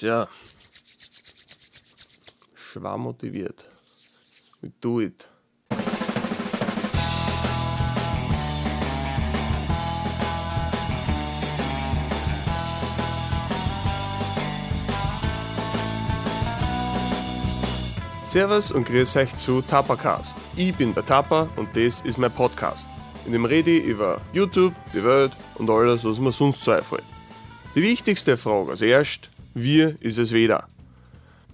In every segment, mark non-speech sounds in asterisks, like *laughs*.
Sehr schwarmotiviert. We do it. Servus und grüß euch zu Tapacast. Ich bin der Tapa und das ist mein Podcast. In dem rede ich über YouTube, die Welt und alles, was mir sonst so einfällt. Die wichtigste Frage als erst, wie ist es wieder?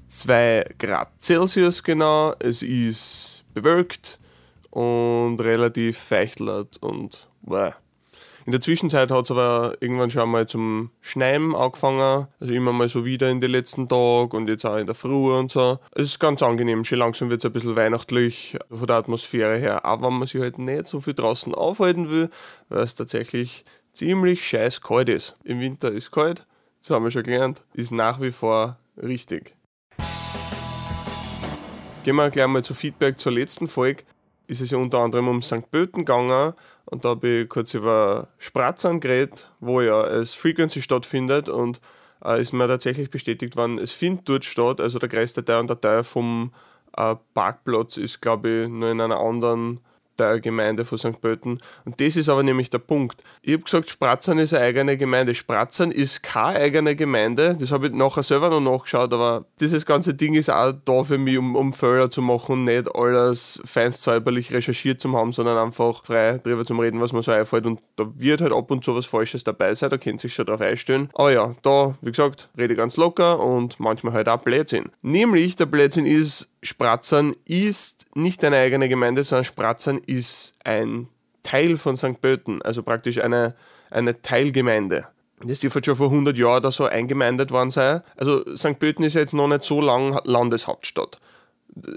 2 Grad Celsius genau, es ist bewölkt und relativ feuchtlert und bäh. In der Zwischenzeit hat es aber irgendwann schon mal zum Schneien angefangen. Also immer mal so wieder in den letzten Tagen und jetzt auch in der Früh und so. Es ist ganz angenehm. Schon langsam wird es ein bisschen weihnachtlich von der Atmosphäre her. Aber wenn man sich halt nicht so viel draußen aufhalten will, weil es tatsächlich ziemlich scheiß kalt ist. Im Winter ist kalt, das haben wir schon gelernt, ist nach wie vor richtig. Gehen wir gleich mal zu Feedback zur letzten Folge. Ist es ja unter anderem um St. Pölten gegangen und da habe ich kurz über Spratzern geredet, wo ja es Frequency stattfindet und äh, ist mir tatsächlich bestätigt worden, es findet dort statt, also der größte Teil und der Teil vom äh, Parkplatz ist, glaube ich, nur in einer anderen der Gemeinde von St. Pölten. Und das ist aber nämlich der Punkt. Ich habe gesagt, Spratzern ist eine eigene Gemeinde. Spratzern ist keine eigene Gemeinde. Das habe ich nachher selber noch nachgeschaut, aber dieses ganze Ding ist auch da für mich, um, um Fehler zu machen nicht alles feinst säuberlich recherchiert zu haben, sondern einfach frei drüber zu reden, was mir so einfällt. Und da wird halt ab und zu was Falsches dabei sein, da kennt sich schon drauf einstellen. Aber ja, da, wie gesagt, rede ganz locker und manchmal halt auch Blödsinn. Nämlich, der Blödsinn ist, Spratzern ist nicht eine eigene Gemeinde, sondern Spratzern ist ein Teil von St. Pölten, also praktisch eine, eine Teilgemeinde. Das dürfte schon vor 100 Jahren oder so eingemeindet worden sein. Also St. Pölten ist ja jetzt noch nicht so lang Landeshauptstadt.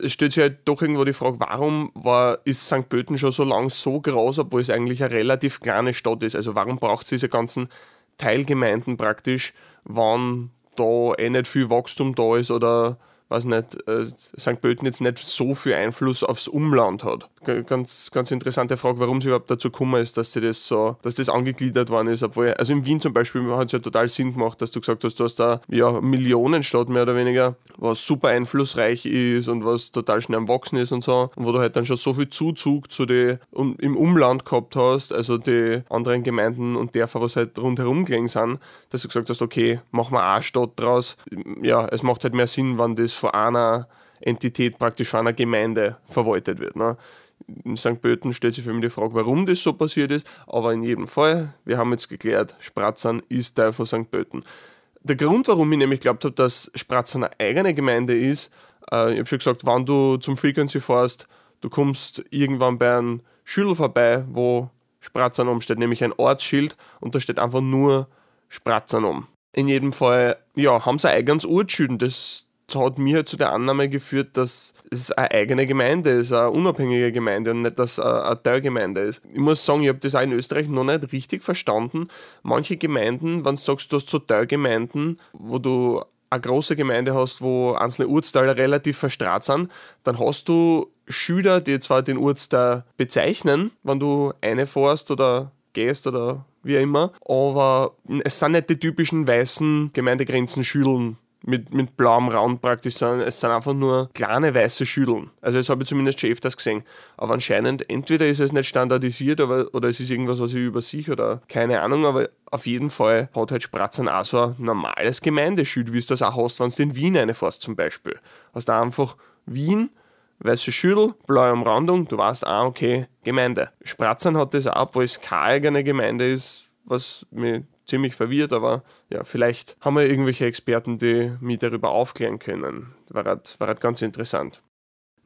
Es stellt sich halt doch irgendwo die Frage, warum war, ist St. Pölten schon so lang so groß, obwohl es eigentlich eine relativ kleine Stadt ist. Also warum braucht es diese ganzen Teilgemeinden praktisch, wann da eh nicht viel Wachstum da ist oder weiß nicht, äh, St. Pölten jetzt nicht so viel Einfluss aufs Umland hat. Ganz, ganz interessante Frage, warum sie überhaupt dazu gekommen ist, dass sie das so, dass das angegliedert worden ist, obwohl, also in Wien zum Beispiel hat es ja total Sinn gemacht, dass du gesagt hast, du hast da ja Millionenstadt mehr oder weniger, was super einflussreich ist und was total schnell am Wachsen ist und so, und wo du halt dann schon so viel Zuzug zu den um, im Umland gehabt hast, also die anderen Gemeinden und Dörfer, was halt rundherum gelegen sind, dass du gesagt hast, okay, machen wir eine Stadt draus. Ja, es macht halt mehr Sinn, wenn das von einer Entität, praktisch von einer Gemeinde verwaltet wird. Ne? In St. Pölten stellt sich für mich die Frage, warum das so passiert ist, aber in jedem Fall, wir haben jetzt geklärt, Spratzern ist Teil von St. Pölten. Der Grund, warum ich nämlich glaubt habe, dass Spratzern eine eigene Gemeinde ist, äh, ich habe schon gesagt, wenn du zum Frequency fährst, du kommst irgendwann bei einem Schüler vorbei, wo Spratzern umsteht, nämlich ein Ortsschild und da steht einfach nur Spratzern um. In jedem Fall, ja, haben sie ein eigenes Ortsschild, das, hat mir zu der Annahme geführt, dass es eine eigene Gemeinde ist, eine unabhängige Gemeinde und nicht, dass es eine Teilgemeinde ist. Ich muss sagen, ich habe das auch in Österreich noch nicht richtig verstanden. Manche Gemeinden, wenn du sagst, du hast so Teilgemeinden, wo du eine große Gemeinde hast, wo einzelne Ortsteile relativ verstrahlt sind, dann hast du Schüler, die zwar den Ortsteil bezeichnen, wenn du eine fährst oder gehst oder wie immer, aber es sind nicht die typischen weißen Gemeindegrenzen Schülen mit, mit blauem Raum praktisch, sondern es sind einfach nur kleine weiße Schüdeln. Also das habe ich zumindest schon öfters gesehen. Aber anscheinend, entweder ist es nicht standardisiert aber, oder es ist irgendwas, was ich über sich oder keine Ahnung, aber auf jeden Fall hat halt Spratzern auch so ein normales Gemeindeschild, wie es das auch hast, wenn du in Wien reinfährst zum Beispiel. Hast du einfach Wien, weiße Schüttel, blaue Umrandung, du weißt, ah, okay, Gemeinde. Spratzern hat das auch, obwohl es keine eigene Gemeinde ist, was mir ziemlich verwirrt, aber ja, vielleicht haben wir irgendwelche Experten, die mich darüber aufklären können. War halt, war halt ganz interessant.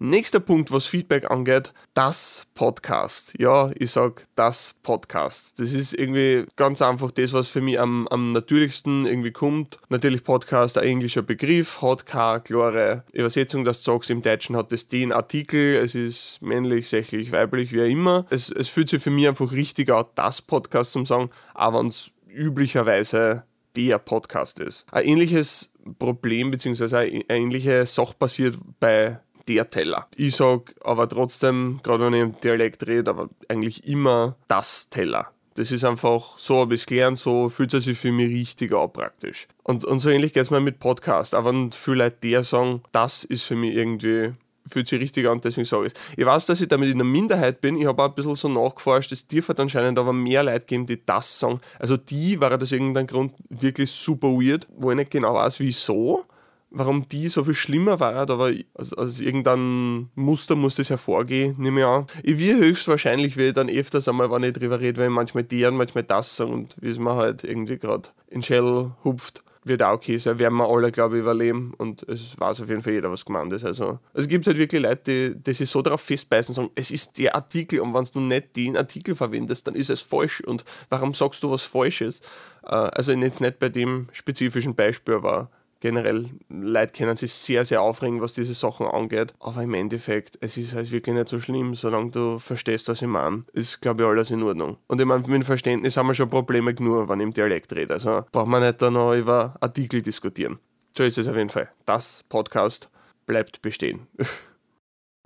Nächster Punkt, was Feedback angeht, das Podcast. Ja, ich sag das Podcast. Das ist irgendwie ganz einfach das, was für mich am, am natürlichsten irgendwie kommt. Natürlich Podcast, ein englischer Begriff, hat keine klare Übersetzung, dass du sagst, im Deutschen hat es den Artikel, es ist männlich, sächlich, weiblich, wie auch immer. Es, es fühlt sich für mich einfach richtig an, das Podcast zum sagen, aber wenn es üblicherweise der Podcast ist. Ein ähnliches Problem bzw. eine ähnliche Sache passiert bei der Teller. Ich sage aber trotzdem, gerade wenn ich im Dialekt rede, aber eigentlich immer das Teller. Das ist einfach, so habe ich es gelernt, so fühlt es sich für mich richtig an praktisch. Und, und so ähnlich geht es mir mit Podcast. Aber wenn viele Leute der sagen, das ist für mich irgendwie fühlt sich richtig an, deswegen sage ich es. Ich weiß, dass ich damit in der Minderheit bin. Ich habe auch ein bisschen so nachgeforscht, es dürfte anscheinend aber mehr Leute geben, die das sagen. Also die war das irgendein Grund wirklich super weird, wo ich nicht genau weiß, wieso. Warum die so viel schlimmer war, aber aus, aus irgendeinem Muster muss das hervorgehen, nehme ich an. Ich will höchstwahrscheinlich, ich dann öfters einmal, wenn ich drüber rede, weil ich manchmal deren, manchmal das sagen und wie es mir halt irgendwie gerade in Shell hupft wird auch okay sein, werden wir alle, glaube ich, überleben und es weiß auf jeden Fall jeder, was gemeint ist. Also, es gibt halt wirklich Leute, die, die sich so darauf festbeißen und sagen, es ist der Artikel und wenn du nicht den Artikel verwendest, dann ist es falsch und warum sagst du was Falsches? Äh, also jetzt nicht bei dem spezifischen Beispiel, aber generell, Leute können sich sehr, sehr aufregen, was diese Sachen angeht. Aber im Endeffekt, es ist halt wirklich nicht so schlimm, solange du verstehst, was ich meine. Ist, glaube ich, alles in Ordnung. Und ich meine, mit dem Verständnis haben wir schon Probleme genug, wenn ich im Dialekt rede. Also braucht man nicht da noch über Artikel diskutieren. So ist es auf jeden Fall. Das Podcast bleibt bestehen. *laughs*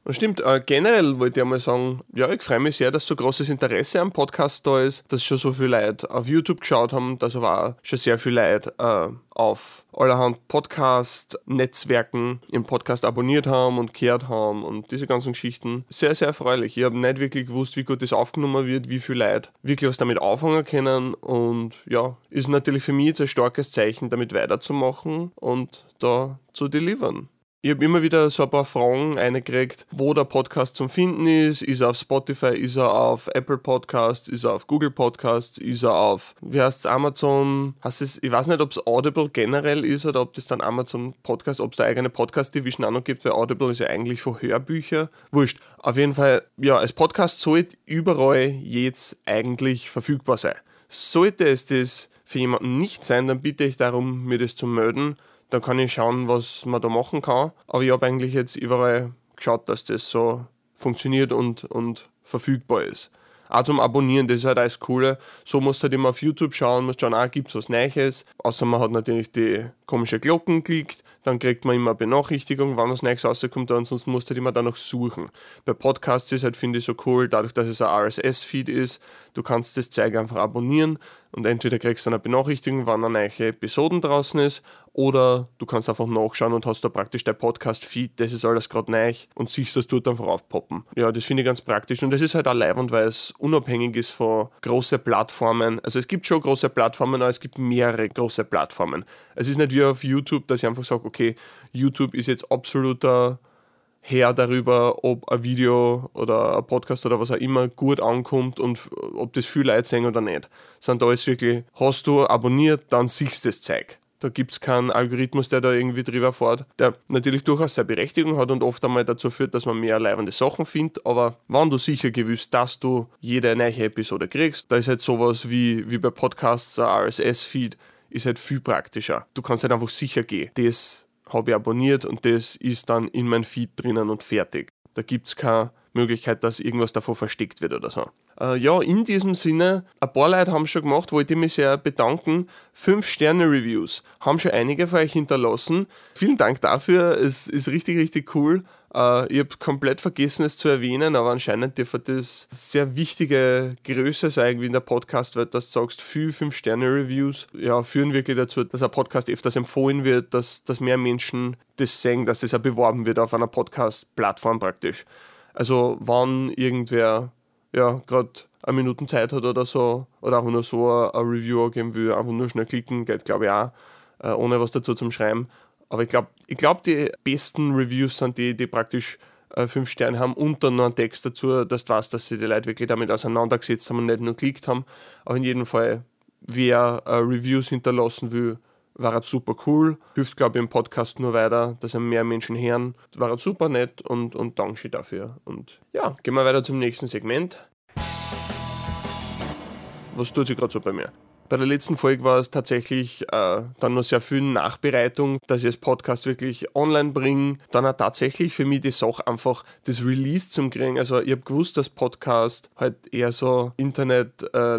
Das stimmt. Äh, generell wollte ich mal sagen, ja, ich freue mich sehr, dass so großes Interesse am Podcast da ist, dass schon so viele Leute auf YouTube geschaut haben, dass aber auch schon sehr viele Leute äh, auf allerhand Podcast-Netzwerken im Podcast abonniert haben und gehört haben und diese ganzen Geschichten. Sehr, sehr erfreulich. Ich habe nicht wirklich gewusst, wie gut das aufgenommen wird, wie viele Leute wirklich was damit anfangen können und ja, ist natürlich für mich jetzt ein starkes Zeichen, damit weiterzumachen und da zu delivern. Ich habe immer wieder so ein paar Fragen eingekriegt, wo der Podcast zum Finden ist. Ist er auf Spotify, ist er auf Apple Podcasts, ist er auf Google Podcasts, ist er auf, wie heißt es, Amazon? Heißt es, ich weiß nicht, ob es Audible generell ist oder ob das dann Amazon Podcast, ob es da eigene Podcast-Division auch noch gibt, weil Audible ist ja eigentlich für Hörbücher. Wurscht. Auf jeden Fall, ja, als Podcast sollte überall jetzt eigentlich verfügbar sein. Sollte es das für jemanden nicht sein, dann bitte ich darum, mir das zu melden da kann ich schauen, was man da machen kann. Aber ich habe eigentlich jetzt überall geschaut, dass das so funktioniert und, und verfügbar ist. Auch zum Abonnieren, das ist halt alles Coole. So musst du halt immer auf YouTube schauen, musst schauen, ah, gibt es was Neues. Außer man hat natürlich die komische Glocken geklickt, dann kriegt man immer Benachrichtigung, wann was Neues rauskommt, ansonsten musst du halt immer da noch suchen. Bei Podcasts ist halt, finde ich, so cool, dadurch, dass es ein RSS-Feed ist, du kannst das Zeug einfach abonnieren und entweder kriegst du eine Benachrichtigung, wann eine neue Episoden draußen ist, oder du kannst einfach nachschauen und hast da praktisch dein Podcast-Feed, das ist alles gerade neu und siehst das dort einfach aufpoppen. Ja, das finde ich ganz praktisch und das ist halt auch leibend, weil es unabhängig ist von großen Plattformen. Also es gibt schon große Plattformen, aber es gibt mehrere große Plattformen. Es ist nicht wie auf YouTube, dass ich einfach sage, okay, YouTube ist jetzt absoluter Herr darüber, ob ein Video oder ein Podcast oder was auch immer gut ankommt und ob das viel Leute sehen oder nicht. Sondern da ist wirklich, hast du abonniert, dann siehst du das Zeug. Da gibt es keinen Algorithmus, der da irgendwie drüber fährt, der natürlich durchaus seine Berechtigung hat und oft einmal dazu führt, dass man mehr leibende Sachen findet. Aber wenn du sicher gewusst, dass du jede neue Episode kriegst, da ist halt sowas wie, wie bei Podcasts ein RSS-Feed, ist halt viel praktischer. Du kannst halt einfach sicher gehen. Das habe ich abonniert und das ist dann in mein Feed drinnen und fertig. Da gibt es keine Möglichkeit, dass irgendwas davon versteckt wird oder so. Äh, ja, in diesem Sinne, ein paar Leute haben schon gemacht, wollte ich mich sehr bedanken. Fünf Sterne Reviews haben schon einige von euch hinterlassen. Vielen Dank dafür, es ist richtig, richtig cool. Uh, ich habe komplett vergessen, es zu erwähnen, aber anscheinend dürfte das sehr wichtige Größe sein, irgendwie in der Podcast-Welt, dass du sagst, viel 5-Sterne-Reviews ja, führen wirklich dazu, dass ein Podcast öfters empfohlen wird, dass, dass mehr Menschen das sehen, dass es das auch beworben wird auf einer Podcast-Plattform praktisch. Also, wann irgendwer ja, gerade eine Minute Zeit hat oder so, oder auch nur so ein Review geben will, einfach nur schnell klicken, geht glaube ich auch, äh, ohne was dazu zum Schreiben. Aber ich glaube, ich glaub, die besten Reviews sind die, die praktisch äh, fünf Sterne haben und dann noch einen Text dazu, dass du weißt, dass sie die Leute wirklich damit auseinandergesetzt haben und nicht nur geklickt haben. Aber in jedem Fall, wer äh, Reviews hinterlassen will, war es super cool. Hilft, glaube ich, im Podcast nur weiter, dass mehr Menschen hören. War super nett und, und Dankeschön dafür. Und ja, gehen wir weiter zum nächsten Segment. Was tut sich gerade so bei mir? Bei der letzten Folge war es tatsächlich äh, dann noch sehr viel Nachbereitung, dass ich das Podcast wirklich online bringe. Dann auch tatsächlich für mich die Sache einfach das Release zum kriegen. Also ich habe gewusst, dass Podcast halt eher so Internet äh,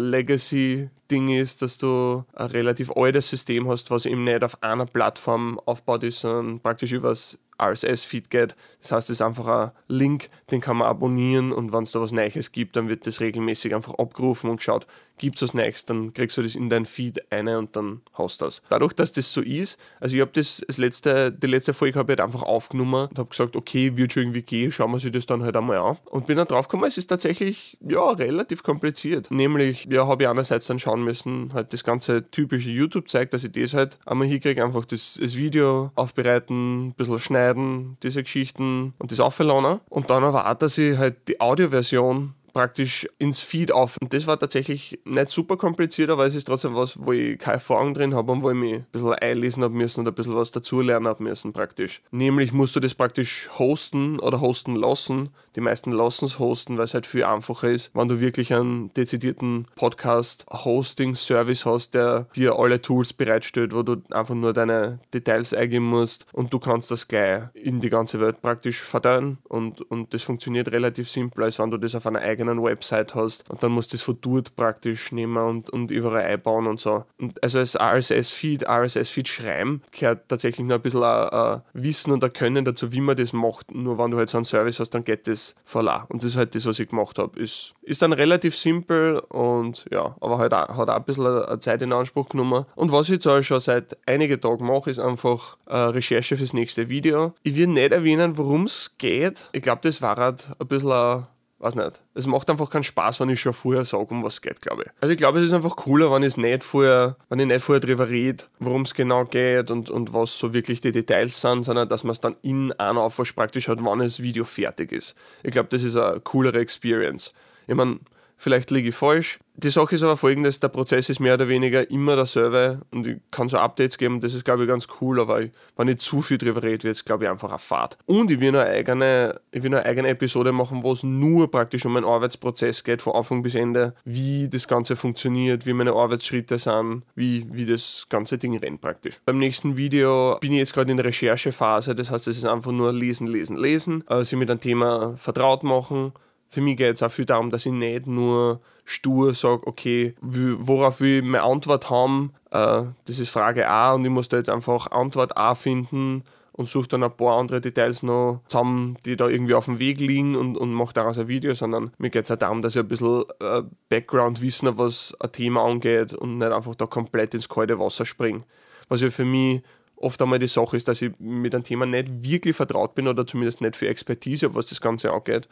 Ding ist, dass du ein relativ altes System hast, was eben nicht auf einer Plattform aufbaut ist, sondern praktisch übers RSS-Feed geht. Das heißt, es ist einfach ein Link, den kann man abonnieren und wenn es da was Neues gibt, dann wird das regelmäßig einfach abgerufen und geschaut, gibt es was Neues, dann kriegst du das in dein Feed eine und dann hast du das. Dadurch, dass das so ist, also ich habe das, das letzte, die letzte Folge habe ich halt einfach aufgenommen und habe gesagt, okay, wird schon irgendwie gehen, schauen wir sich das dann halt einmal an. Und bin dann drauf gekommen, es ist tatsächlich, ja, relativ kompliziert. Nämlich, ja, habe ich einerseits dann schauen müssen, halt das ganze typische YouTube zeigt, dass ich das halt einmal hinkriege, einfach das, das Video aufbereiten, ein bisschen schneiden, diese Geschichten und das aufladen. Und dann dass ich halt die Audioversion praktisch ins Feed auf. Und das war tatsächlich nicht super kompliziert, aber es ist trotzdem was, wo ich keine Erfahrung drin habe und wo ich mich ein bisschen einlesen habe müssen und ein bisschen was dazulernen habe müssen praktisch. Nämlich musst du das praktisch hosten oder hosten lassen. Die meisten lassen es hosten, weil es halt viel einfacher ist, wenn du wirklich einen dezidierten Podcast-Hosting-Service hast, der dir alle Tools bereitstellt, wo du einfach nur deine Details eingeben musst und du kannst das gleich in die ganze Welt praktisch verteilen und, und das funktioniert relativ simpel, als wenn du das auf einer eigenen eigenen Website hast und dann musst du das von dort praktisch nehmen und, und überall einbauen und so. Und also als RSS-Feed, RSS-Feed schreiben, gehört tatsächlich nur ein bisschen ein, ein Wissen und ein Können dazu, wie man das macht. Nur wenn du halt so einen Service hast, dann geht das voll Und das ist halt das, was ich gemacht habe. Ist, ist dann relativ simpel und ja, aber halt auch, hat auch ein bisschen Zeit in Anspruch genommen. Und was ich jetzt auch schon seit einigen Tagen mache, ist einfach Recherche fürs nächste Video. Ich will nicht erwähnen, worum es geht. Ich glaube, das war halt ein bisschen ein weiß nicht. Es macht einfach keinen Spaß, wenn ich schon vorher sage, um was es geht, glaube ich. Also ich glaube, es ist einfach cooler, wenn ich nicht vorher, wenn ich nicht vorher drüber rede, worum es genau geht und, und was so wirklich die Details sind, sondern dass man es dann in einer Aufwasch praktisch hat, wann das Video fertig ist. Ich glaube, das ist eine coolere Experience. Ich meine, vielleicht liege ich falsch. Die Sache ist aber folgendes, der Prozess ist mehr oder weniger immer derselbe und ich kann so Updates geben, das ist glaube ich ganz cool, aber ich, wenn ich zu viel drüber rede, wird es glaube ich einfach eine Fahrt. Und ich will eine eigene, ich will eine eigene Episode machen, wo es nur praktisch um meinen Arbeitsprozess geht, von Anfang bis Ende, wie das Ganze funktioniert, wie meine Arbeitsschritte sind, wie, wie das ganze Ding rennt praktisch. Beim nächsten Video bin ich jetzt gerade in der Recherchephase, das heißt, es ist einfach nur lesen, lesen, lesen, äh, sich mit einem Thema vertraut machen, für mich geht es auch viel darum, dass ich nicht nur stur sage, okay, worauf will ich meine Antwort haben, äh, das ist Frage A und ich muss da jetzt einfach Antwort A finden und suche dann ein paar andere Details noch zusammen, die da irgendwie auf dem Weg liegen und, und mache daraus ein Video, sondern mir geht es auch darum, dass ich ein bisschen äh, Background-Wissen was ein Thema angeht und nicht einfach da komplett ins kalte Wasser springe. Was ja für mich oft einmal die Sache ist, dass ich mit einem Thema nicht wirklich vertraut bin oder zumindest nicht für Expertise habe, was das Ganze angeht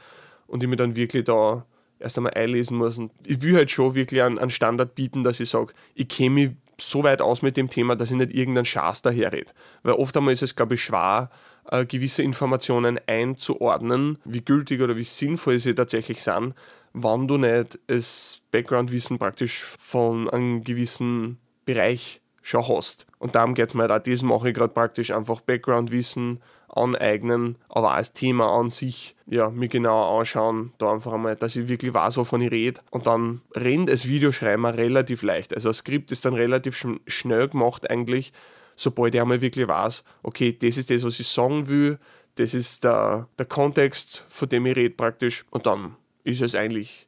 und ich mir dann wirklich da erst einmal einlesen muss. Und ich will halt schon wirklich einen, einen Standard bieten, dass ich sage, ich kenne mich so weit aus mit dem Thema, dass ich nicht irgendeinen Schaß daherrede. Weil oft einmal ist es, glaube ich, schwer, äh, gewisse Informationen einzuordnen, wie gültig oder wie sinnvoll sie tatsächlich sind, wenn du nicht das Background-Wissen praktisch von einem gewissen Bereich schon hast. Und darum geht es mir halt auch. Das mache ich gerade praktisch einfach Background-Wissen aneignen, aber das Thema an sich ja, mir genauer anschauen, da einfach einmal, dass ich wirklich weiß, wovon ich rede. Und dann rennt das Videoschreiben relativ leicht. Also das Skript ist dann relativ sch schnell gemacht eigentlich, sobald ich einmal wirklich weiß, okay, das ist das, was ich sagen will, das ist der, der Kontext, von dem ich rede praktisch. Und dann ist es eigentlich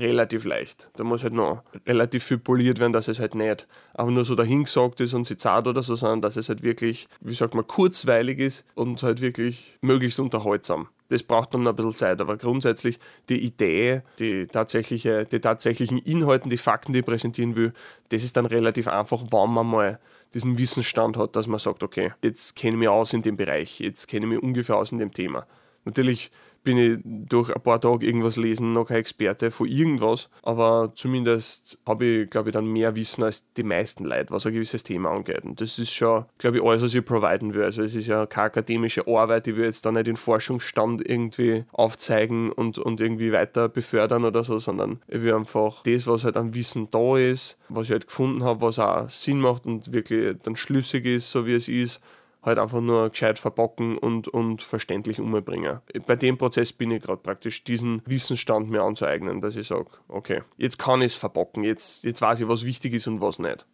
relativ leicht. Da muss halt noch relativ viel poliert werden, dass es halt nicht einfach nur so dahingesagt ist und sie zart oder so, sondern dass es halt wirklich, wie sagt man, kurzweilig ist und halt wirklich möglichst unterhaltsam. Das braucht dann noch ein bisschen Zeit, aber grundsätzlich die Idee, die, tatsächliche, die tatsächlichen Inhalten, die Fakten, die ich präsentieren will, das ist dann relativ einfach, wenn man mal diesen Wissensstand hat, dass man sagt, okay, jetzt kenne ich mich aus in dem Bereich, jetzt kenne ich mich ungefähr aus in dem Thema. Natürlich bin ich durch ein paar Tage irgendwas lesen noch kein Experte von irgendwas, aber zumindest habe ich, glaube ich, dann mehr Wissen als die meisten Leute, was ein gewisses Thema angeht. Und das ist schon, glaube ich, alles, was ich providen will. Also es ist ja keine akademische Arbeit, die will jetzt da nicht den Forschungsstand irgendwie aufzeigen und, und irgendwie weiter befördern oder so, sondern ich will einfach das, was halt an Wissen da ist, was ich halt gefunden habe, was auch Sinn macht und wirklich dann schlüssig ist, so wie es ist, halt einfach nur gescheit verpacken und, und verständlich umbringen. Bei dem Prozess bin ich gerade praktisch, diesen Wissensstand mir anzueignen, dass ich sage, okay, jetzt kann ich es verpacken, jetzt, jetzt weiß ich, was wichtig ist und was nicht.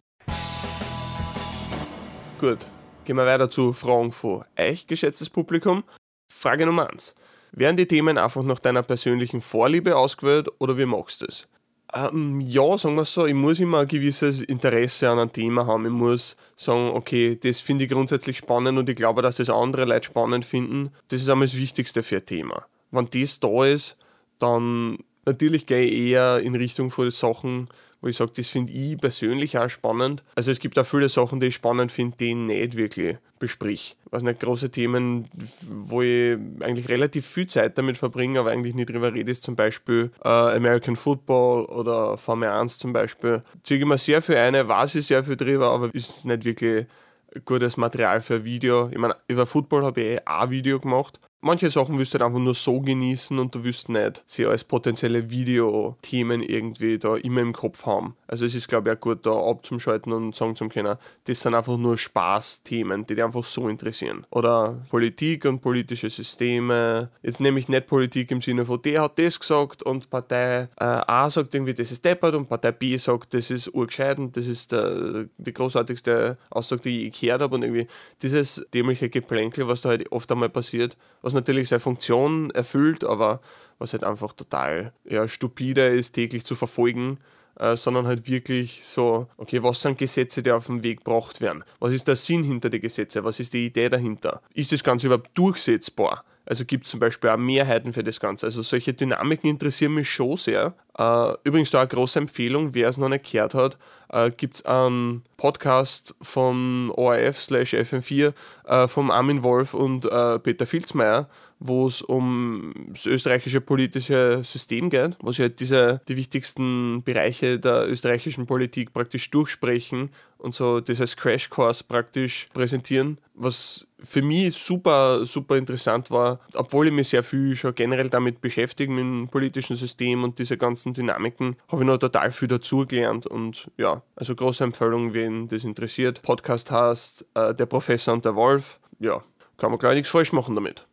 Gut, gehen wir weiter zu Fragen von euch, geschätztes Publikum. Frage Nummer 1. Werden die Themen einfach nach deiner persönlichen Vorliebe ausgewählt oder wie machst du es? Ähm, ja, sagen wir es so, ich muss immer ein gewisses Interesse an einem Thema haben. Ich muss sagen, okay, das finde ich grundsätzlich spannend und ich glaube, dass das andere Leute spannend finden. Das ist einmal das Wichtigste für ein Thema. Wenn das da ist, dann natürlich gehe ich eher in Richtung von Sachen, wo ich sage, das finde ich persönlich auch spannend. Also es gibt auch viele Sachen, die ich spannend finde, die ich nicht wirklich besprich. Was nicht große Themen, wo ich eigentlich relativ viel Zeit damit verbringe, aber eigentlich nicht drüber rede, ist zum Beispiel äh, American Football oder Formel 1 zum Beispiel. Ziehe ich mir sehr viel ein, weiß ich sehr viel drüber, aber ist nicht wirklich gutes Material für ein Video. Ich meine, über Football habe ich eh auch ein Video gemacht, manche Sachen wirst du halt einfach nur so genießen und du wirst nicht sie als potenzielle Videothemen irgendwie da immer im Kopf haben. Also es ist, glaube ich, auch gut, da abzuschalten und sagen zu können, das sind einfach nur Spaßthemen, die dich einfach so interessieren. Oder Politik und politische Systeme. Jetzt nehme ich nicht Politik im Sinne von, der hat das gesagt und Partei äh, A sagt irgendwie, das ist deppert und Partei B sagt, das ist urgescheit und das ist der, die großartigste Aussage, die ich gehört habe und irgendwie dieses dämliche Geplänkel, was da halt oft einmal passiert, was was natürlich seine Funktion erfüllt, aber was halt einfach total ja, stupide ist, täglich zu verfolgen. Äh, sondern halt wirklich so, okay, was sind Gesetze, die auf dem Weg gebracht werden? Was ist der Sinn hinter den Gesetzen? Was ist die Idee dahinter? Ist das Ganze überhaupt durchsetzbar? Also gibt es zum Beispiel auch Mehrheiten für das Ganze. Also solche Dynamiken interessieren mich schon sehr. Äh, übrigens da eine große Empfehlung, wer es noch nicht gehört hat, äh, gibt es einen Podcast von ORF slash FM4 äh, vom Armin Wolf und äh, Peter Filzmeier, wo es um das österreichische politische System geht, wo sie halt diese, die wichtigsten Bereiche der österreichischen Politik praktisch durchsprechen und so dieses Crashcourse praktisch präsentieren, was für mich super, super interessant war, obwohl ich mich sehr viel schon generell damit beschäftige, mit dem politischen System und diese ganzen Dynamiken, habe ich noch total viel dazugelernt und ja, also große Empfehlung, wen das interessiert. Podcast heißt äh, Der Professor und der Wolf. Ja, kann man gleich nichts falsch machen damit.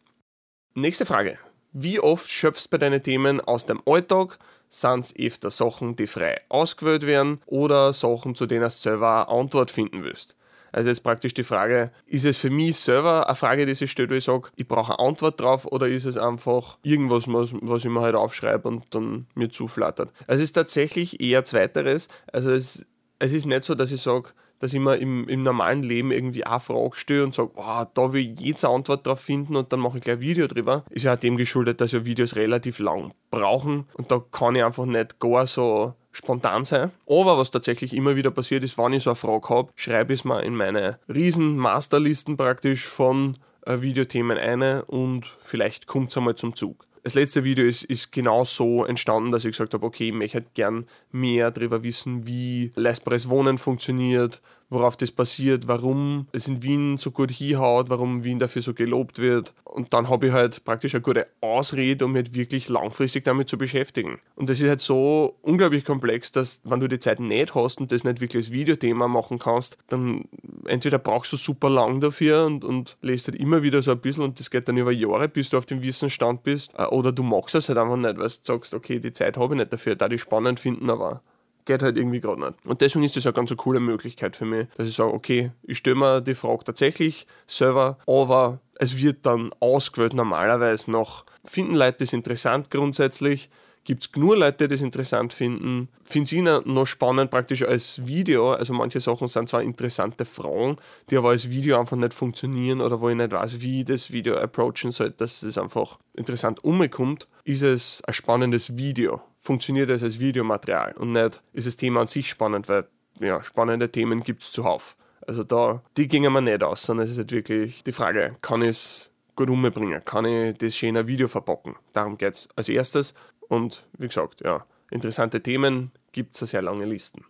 Nächste Frage. Wie oft schöpfst du bei deinen Themen aus dem Alltag? Sind es öfter Sachen, die frei ausgewählt werden oder Sachen, zu denen du selber eine Antwort finden willst? Also jetzt praktisch die Frage, ist es für mich selber eine Frage, die sich stellt, wo ich sage, ich brauche eine Antwort drauf oder ist es einfach irgendwas, was, was ich mir halt aufschreibe und dann mir zuflattert? Also es ist tatsächlich eher zweiteres. Also es, es ist nicht so, dass ich sage, dass ich mir im, im normalen Leben irgendwie eine Frage stelle und sage, wow, da will ich jetzt eine Antwort drauf finden und dann mache ich gleich ein Video drüber. Ist ja dem geschuldet, dass ja Videos relativ lang brauchen und da kann ich einfach nicht gar so spontan sein. Aber was tatsächlich immer wieder passiert ist, wenn ich so eine Frage habe, schreibe ich es mal in meine riesen Masterlisten praktisch von äh, Videothemen ein und vielleicht kommt es einmal zum Zug. Das letzte Video ist, ist genau so entstanden, dass ich gesagt habe, okay, ich möchte gern mehr darüber wissen, wie leistbares Wohnen funktioniert, worauf das basiert, warum es in Wien so gut hinhaut, warum Wien dafür so gelobt wird. Und dann habe ich halt praktisch eine gute Ausrede, um mich wirklich langfristig damit zu beschäftigen. Und das ist halt so unglaublich komplex, dass wenn du die Zeit nicht hast und das nicht wirklich als Videothema machen kannst, dann entweder brauchst du super lang dafür und, und lest halt immer wieder so ein bisschen und das geht dann über Jahre, bis du auf dem Wissensstand bist. Äh, oder du magst es halt einfach nicht, weil du sagst, okay, die Zeit habe ich nicht dafür, da die spannend finden, aber geht halt irgendwie gerade nicht. Und deswegen ist das eine ganz coole Möglichkeit für mich, dass ich sage, okay, ich stelle mir die Frage tatsächlich selber, aber es wird dann ausgewählt normalerweise noch. Finden Leute das interessant grundsätzlich? Gibt es genug Leute, die das interessant finden? Finden sie noch spannend praktisch als Video? Also manche Sachen sind zwar interessante Fragen, die aber als Video einfach nicht funktionieren oder wo ich nicht weiß, wie ich das Video approachen soll, dass es einfach interessant umkommt. Ist es ein spannendes Video? Funktioniert es als Videomaterial und nicht ist das Thema an sich spannend, weil ja, spannende Themen gibt es zuhauf. Also da, die gingen mir nicht aus, sondern es ist halt wirklich die Frage, kann ich es gut umbringen? Kann ich das schöne Video verpacken? Darum geht es als erstes. Und wie gesagt, ja, interessante Themen gibt es sehr lange Listen.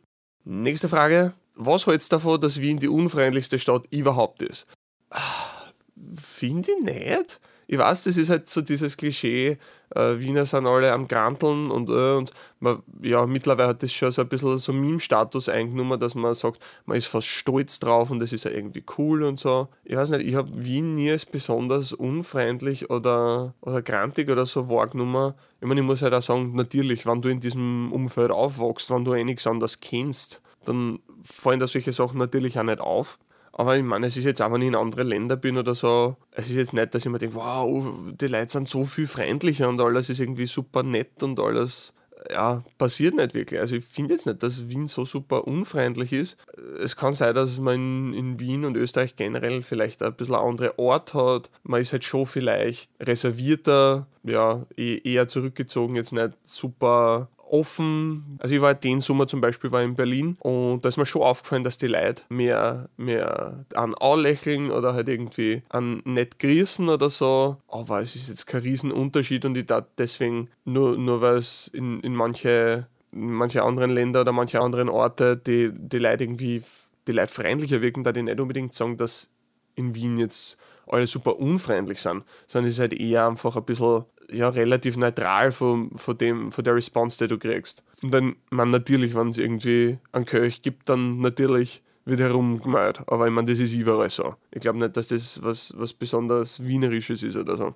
Nächste Frage. Was hältst du davon, dass Wien die unfreundlichste Stadt überhaupt ist? Ah, finde ich nicht ich weiß, das ist halt so dieses Klischee, äh, Wiener sind alle am Granteln und, äh, und man, ja, mittlerweile hat das schon so ein bisschen so Meme-Status eingenommen, dass man sagt, man ist fast stolz drauf und das ist ja irgendwie cool und so. Ich weiß nicht, ich habe Wien nie als besonders unfreundlich oder, oder grantig oder so wahrgenommen. Ich meine, ich muss halt auch sagen, natürlich, wenn du in diesem Umfeld aufwachst, wenn du einiges anders kennst, dann fallen da solche Sachen natürlich auch nicht auf. Aber ich meine, es ist jetzt auch, wenn ich in andere Länder bin oder so, es ist jetzt nicht, dass ich mir denke, wow, die Leute sind so viel freundlicher und alles ist irgendwie super nett und alles. ja, passiert nicht wirklich. Also ich finde jetzt nicht, dass Wien so super unfreundlich ist. Es kann sein, dass man in, Wien und Österreich generell vielleicht ein bisschen andere Ort hat. Man ist halt schon vielleicht reservierter, ja, eh, eher zurückgezogen, jetzt nicht super offen. Also ich war den Sommer zum Beispiel war in Berlin und da ist mir schon aufgefallen, dass die Leute mehr, mehr an anlächeln oder halt irgendwie an nett grüßen oder so. Aber es ist jetzt kein Riesenunterschied und ich da deswegen nur, nur weil es in, in manche, in manche anderen Länder oder manche anderen Orte die, die Leute irgendwie die Leute freundlicher wirken, da die nicht unbedingt sagen, dass in Wien jetzt alle super unfreundlich sind, sondern es ist halt eher einfach ein bisschen ja, relativ neutral von, von, dem, von der Response, die du kriegst. Und dann, man natürlich, wenn es irgendwie einen Köch gibt, dann natürlich wird herumgemalt. Aber ich meine, das ist überall so. Ich glaube nicht, dass das was, was besonders Wienerisches ist oder so.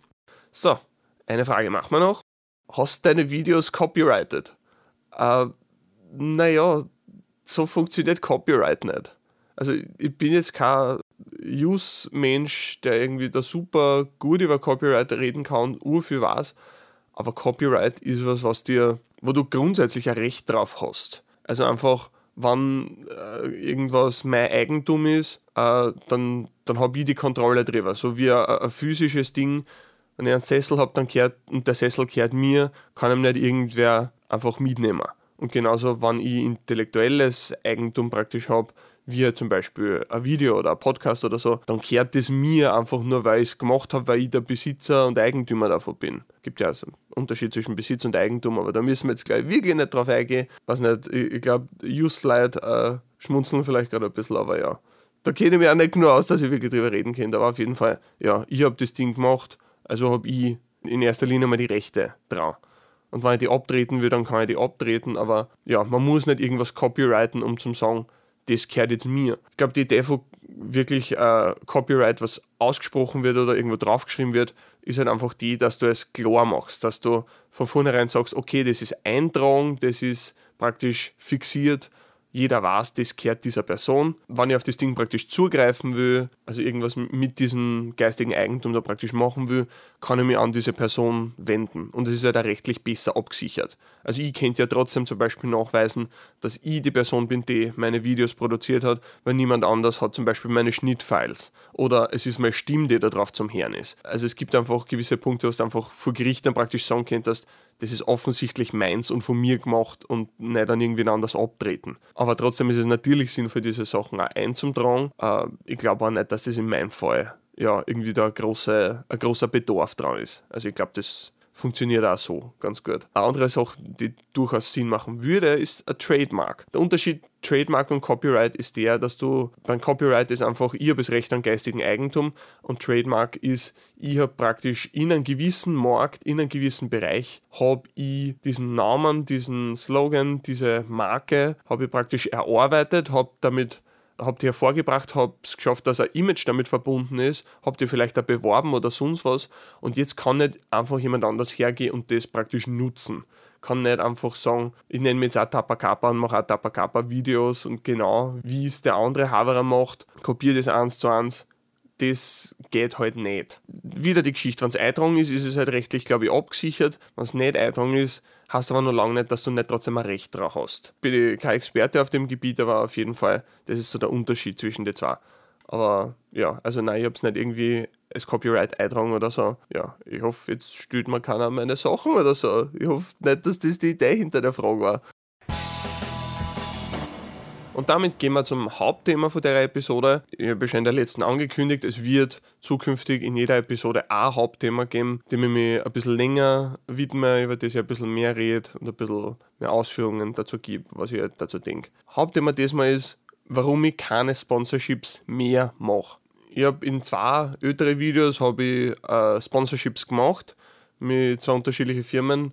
So, eine Frage machen wir noch. Hast deine Videos copyrighted? Äh, naja, so funktioniert Copyright nicht. Also ich bin jetzt kein Use-Mensch, der irgendwie da super gut über Copyright reden kann, urviel was. Aber Copyright ist was, was dir, wo du grundsätzlich ein Recht drauf hast. Also einfach, wenn äh, irgendwas mein Eigentum ist, äh, dann, dann habe ich die Kontrolle drüber. So wie ein, ein physisches Ding, wenn ich einen Sessel habe, dann kehrt und der Sessel kehrt mir, kann ihm nicht irgendwer einfach mitnehmen. Und genauso, wenn ich intellektuelles Eigentum praktisch habe, wie zum Beispiel ein Video oder ein Podcast oder so, dann kehrt das mir einfach nur, weil ich es gemacht habe, weil ich der Besitzer und Eigentümer davon bin. Gibt ja also einen Unterschied zwischen Besitz und Eigentum, aber da müssen wir jetzt gleich wirklich nicht drauf eingehen. Was nicht, ich, ich glaube, Just-Leute äh, schmunzeln vielleicht gerade ein bisschen, aber ja. Da kenne ich mich auch nicht nur aus, dass ich wirklich drüber reden kann, aber auf jeden Fall, ja, ich habe das Ding gemacht, also habe ich in erster Linie mal die Rechte dran. Und wenn ich die abtreten will, dann kann ich die abtreten, aber ja, man muss nicht irgendwas copyrighten, um zum sagen, das gehört jetzt mir. Ich glaube, die Idee von wirklich äh, Copyright, was ausgesprochen wird oder irgendwo draufgeschrieben wird, ist halt einfach die, dass du es klar machst, dass du von vornherein sagst, okay, das ist Eintragung, das ist praktisch fixiert jeder weiß, das gehört dieser Person. Wenn ich auf das Ding praktisch zugreifen will, also irgendwas mit diesem geistigen Eigentum da praktisch machen will, kann ich mich an diese Person wenden. Und es ist halt auch rechtlich besser abgesichert. Also ich könnte ja trotzdem zum Beispiel nachweisen, dass ich die Person bin, die meine Videos produziert hat, weil niemand anders hat zum Beispiel meine Schnittfiles. Oder es ist meine Stimme, die da drauf zum Herrn ist. Also es gibt einfach gewisse Punkte, wo du einfach vor Gericht dann praktisch sagen könntest, das ist offensichtlich meins und von mir gemacht und nicht an irgendwen anders abtreten. Aber trotzdem ist es natürlich sinnvoll, diese Sachen auch einzutragen. Äh, ich glaube auch nicht, dass das in meinem Fall ja, irgendwie da ein ein großer Bedarf dran ist. Also ich glaube, das funktioniert auch so ganz gut. Eine andere Sache, die durchaus Sinn machen würde, ist ein Trademark. Der Unterschied Trademark und Copyright ist der, dass du beim Copyright ist einfach, ich habe das Recht an geistigen Eigentum und Trademark ist, ich habe praktisch in einem gewissen Markt, in einem gewissen Bereich, habe ich diesen Namen, diesen Slogan, diese Marke, habe ich praktisch erarbeitet, habe damit habt ihr hervorgebracht, habt es geschafft, dass ein Image damit verbunden ist, habt ihr vielleicht auch beworben oder sonst was und jetzt kann nicht einfach jemand anders hergehen und das praktisch nutzen. Kann nicht einfach sagen, ich nenne mich jetzt auch Tapakapa und mache auch Tapakapa Videos und genau wie es der andere Haverer macht, kopiere das eins zu eins. Das geht halt nicht. Wieder die Geschichte, wenn es eintragen ist, ist es halt rechtlich, glaube ich, abgesichert. Wenn es nicht eintragen ist, heißt aber noch lange nicht, dass du nicht trotzdem ein Recht drauf hast. Bin kein Experte auf dem Gebiet, aber auf jeden Fall, das ist so der Unterschied zwischen den zwei. Aber ja, also nein, ich habe es nicht irgendwie als Copyright eintragen oder so. Ja, ich hoffe, jetzt stört mir keiner meine Sachen oder so. Ich hoffe nicht, dass das die Idee hinter der Frage war. Und damit gehen wir zum Hauptthema von der Episode. Ich habe schon in der letzten angekündigt, es wird zukünftig in jeder Episode ein Hauptthema geben, dem ich mich ein bisschen länger widme, über das ich ein bisschen mehr rede und ein bisschen mehr Ausführungen dazu gebe, was ich dazu denke. Hauptthema diesmal ist, warum ich keine Sponsorships mehr mache. Ich habe in zwei ältere Videos ich, äh, Sponsorships gemacht mit zwei unterschiedlichen Firmen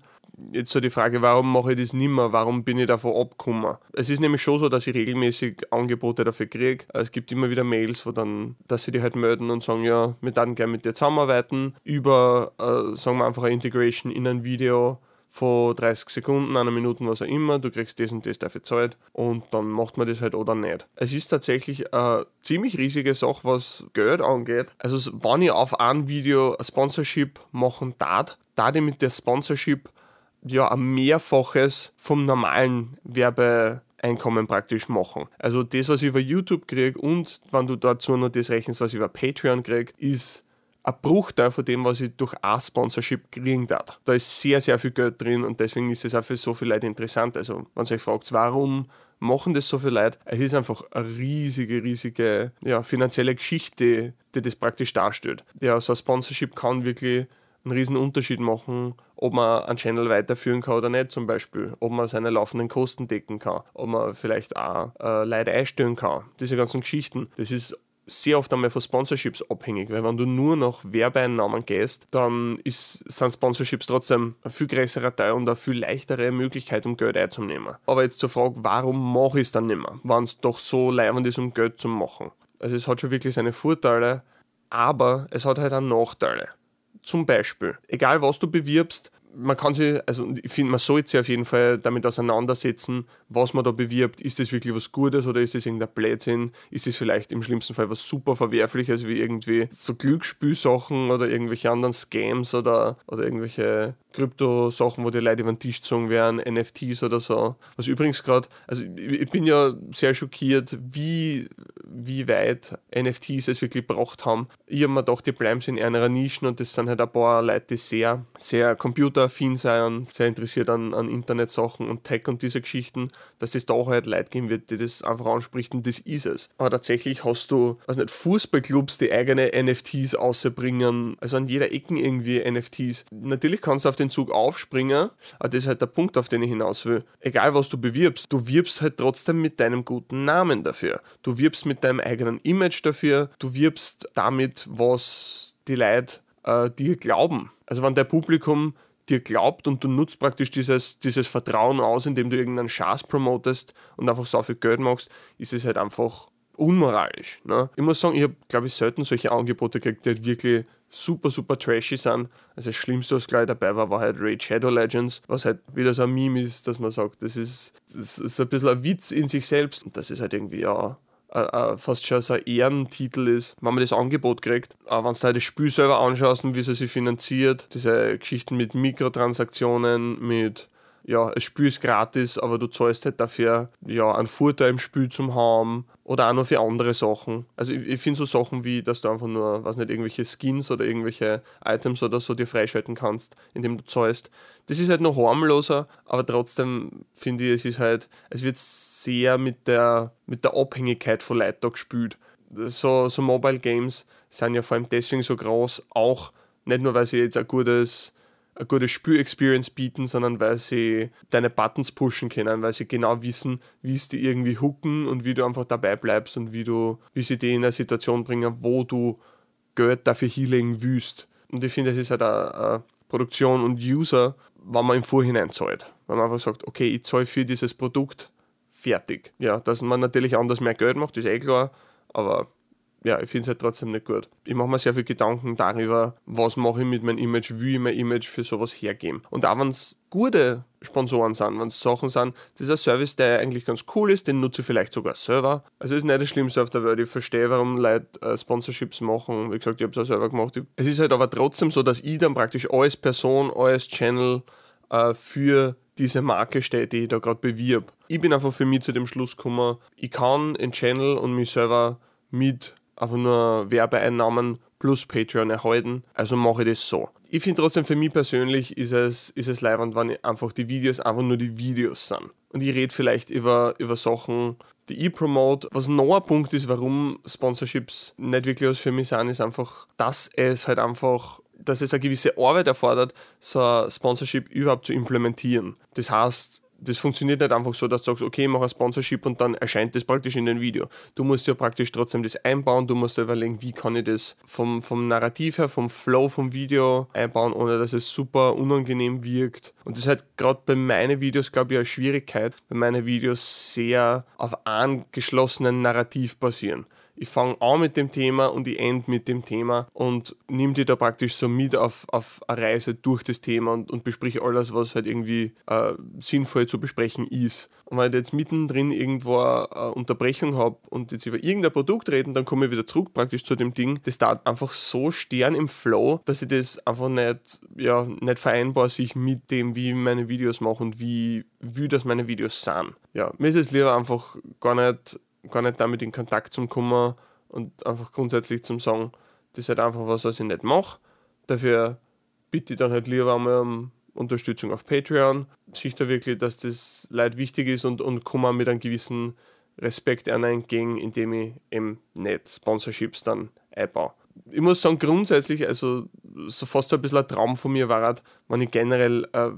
jetzt so die Frage, warum mache ich das nicht mehr? Warum bin ich davon abgekommen? Es ist nämlich schon so, dass ich regelmäßig Angebote dafür kriege. Es gibt immer wieder Mails, wo dann, dass sie die halt melden und sagen, ja, wir dann gerne mit dir zusammenarbeiten über, äh, sagen wir einfach eine Integration in ein Video von 30 Sekunden, einer Minute, was auch immer, du kriegst das und das dafür Zeit und dann macht man das halt oder nicht. Es ist tatsächlich eine ziemlich riesige Sache, was Geld angeht. Also wenn ich auf ein Video ein Sponsorship machen darf, da ich mit der Sponsorship ja ein Mehrfaches vom normalen Werbeeinkommen praktisch machen. Also das, was ich über YouTube kriege und wenn du dazu noch das rechnest, was ich über Patreon kriege, ist ein Bruchteil von dem, was ich durch ein Sponsorship kriegen darf. Da ist sehr, sehr viel Geld drin und deswegen ist es auch für so viele Leute interessant. Also, wenn ihr euch fragt, warum machen das so viele Leute? Es ist einfach eine riesige, riesige ja, finanzielle Geschichte, die das praktisch darstellt. Ja, so ein Sponsorship kann wirklich einen riesen Unterschied machen, ob man einen Channel weiterführen kann oder nicht zum Beispiel, ob man seine laufenden Kosten decken kann, ob man vielleicht auch äh, Leute einstellen kann, diese ganzen Geschichten. Das ist sehr oft einmal von Sponsorships abhängig, weil wenn du nur nach Werbeeinnahmen gehst, dann ist, sind Sponsorships trotzdem ein viel größerer Teil und eine viel leichtere Möglichkeit, um Geld einzunehmen. Aber jetzt zur Frage, warum mache ich es dann nicht mehr, wenn es doch so leibend ist, um Geld zu machen? Also es hat schon wirklich seine Vorteile, aber es hat halt auch Nachteile. Zum Beispiel, egal was du bewirbst, man kann sich, also ich finde, man sollte sich auf jeden Fall damit auseinandersetzen, was man da bewirbt. Ist das wirklich was Gutes oder ist das irgendein Blödsinn? Ist es vielleicht im schlimmsten Fall was super Verwerfliches, wie irgendwie so Glücksspielsachen oder irgendwelche anderen Scams oder, oder irgendwelche Krypto-Sachen, wo die Leute über den Tisch gezogen werden, NFTs oder so. Was übrigens gerade, also ich bin ja sehr schockiert, wie, wie weit NFTs es wirklich gebracht haben. Ich habe mir gedacht, die bleiben in einer Nischen und das sind halt ein paar Leute, die sehr, sehr computeraffin sind, sehr interessiert an, an Internetsachen und Tech und diese Geschichten, dass es da auch halt Leute geben wird, die das einfach anspricht und das ist es. Aber tatsächlich hast du, also nicht Fußballclubs, die eigene NFTs außerbringen, also an jeder Ecken irgendwie NFTs. Natürlich kannst du auf den Zug aufspringen, aber das ist halt der Punkt, auf den ich hinaus will. Egal was du bewirbst, du wirbst halt trotzdem mit deinem guten Namen dafür. Du wirbst mit deinem eigenen Image dafür, du wirbst damit, was die Leute äh, dir glauben. Also wenn dein Publikum dir glaubt und du nutzt praktisch dieses, dieses Vertrauen aus, indem du irgendeinen Schatz promotest und einfach so viel Geld machst, ist es halt einfach unmoralisch. Ne? Ich muss sagen, ich habe, glaube ich, selten solche Angebote gekriegt, die halt wirklich super, super trashy sind. Also das Schlimmste, was gleich dabei war, war halt Raid Shadow Legends, was halt wieder so ein Meme ist, dass man sagt, das ist, das ist ein bisschen ein Witz in sich selbst. Und das ist halt irgendwie, ja, fast schon so ein Ehrentitel ist, wenn man das Angebot kriegt. Aber wenn du halt das Spiel selber anschaust und wie es sich finanziert, diese Geschichten mit Mikrotransaktionen, mit ja, das Spiel ist gratis, aber du zahlst halt dafür ja, einen Vorteil im Spiel zum haben oder auch noch für andere Sachen. Also ich, ich finde so Sachen wie, dass du einfach nur, was nicht, irgendwelche Skins oder irgendwelche Items oder so dir freischalten kannst, indem du zahlst. Das ist halt noch harmloser, aber trotzdem finde ich, es ist halt, es wird sehr mit der, mit der Abhängigkeit von Leuten gespielt. So, so Mobile Games sind ja vor allem deswegen so groß, auch nicht nur, weil sie jetzt ein gutes eine gute Spielexperience bieten, sondern weil sie deine Buttons pushen können, weil sie genau wissen, wie es dir irgendwie hooken und wie du einfach dabei bleibst und wie du, wie sie dich in eine Situation bringen, wo du Geld dafür hinlegen willst. Und ich finde, es ist halt eine, eine Produktion und User, wenn man im Vorhinein zahlt. Wenn man einfach sagt, okay, ich zahle für dieses Produkt fertig. Ja, dass man natürlich anders mehr Geld macht, ist eh klar, aber ja, ich finde es halt trotzdem nicht gut. Ich mache mir sehr viel Gedanken darüber, was mache ich mit meinem Image, wie ich mein Image für sowas hergeben. Und auch wenn es gute Sponsoren sind, wenn es Sachen sind, ein Service, der eigentlich ganz cool ist, den nutze ich vielleicht sogar selber. Also ist nicht das Schlimmste auf der Welt. Ich verstehe, warum Leute äh, Sponsorships machen. Wie gesagt, ich habe es auch selber gemacht. Es ist halt aber trotzdem so, dass ich dann praktisch als Person, als Channel äh, für diese Marke stehe, die ich da gerade bewirb. Ich bin einfach für mich zu dem Schluss gekommen, ich kann den Channel und mich selber mit einfach nur Werbeeinnahmen plus Patreon erhalten. Also mache ich das so. Ich finde trotzdem für mich persönlich ist es, ist es leibend, wenn einfach die Videos einfach nur die Videos sind. Und ich rede vielleicht über, über Sachen, die ich promote. Was noch ein Punkt ist, warum Sponsorships nicht wirklich was für mich sind, ist einfach, dass es halt einfach dass es eine gewisse Arbeit erfordert, so ein Sponsorship überhaupt zu implementieren. Das heißt, das funktioniert nicht einfach so, dass du sagst, okay, ich mache ein Sponsorship und dann erscheint das praktisch in dem Video. Du musst ja praktisch trotzdem das einbauen, du musst dir überlegen, wie kann ich das vom, vom Narrativ her, vom Flow vom Video einbauen, ohne dass es super unangenehm wirkt. Und das ist halt gerade bei meinen Videos, glaube ich, eine Schwierigkeit, weil meine Videos sehr auf einem geschlossenen Narrativ basieren ich fange an mit dem Thema und ich end mit dem Thema und nehme die da praktisch so mit auf, auf eine Reise durch das Thema und, und bespreche alles, was halt irgendwie äh, sinnvoll zu besprechen ist. Und wenn ich jetzt mittendrin irgendwo eine Unterbrechung habe und jetzt über irgendein Produkt reden, dann komme ich wieder zurück praktisch zu dem Ding. Das dauert einfach so stern im Flow, dass ich das einfach nicht, ja, nicht vereinbar sich mit dem, wie meine Videos mache und wie, wie das meine Videos sind. Ja, mir ist es lieber einfach gar nicht gar nicht damit in Kontakt zum kommen und einfach grundsätzlich zum sagen, das ist halt einfach was, was ich nicht mache. Dafür bitte ich dann halt lieber einmal um Unterstützung auf Patreon. Sich da wirklich, dass das Leid wichtig ist und, und komme mit einem gewissen Respekt einer entgegen, indem ich eben nicht Sponsorships dann einbaue. Ich muss sagen, grundsätzlich, also so fast ein bisschen ein Traum von mir war, wenn ich generell äh,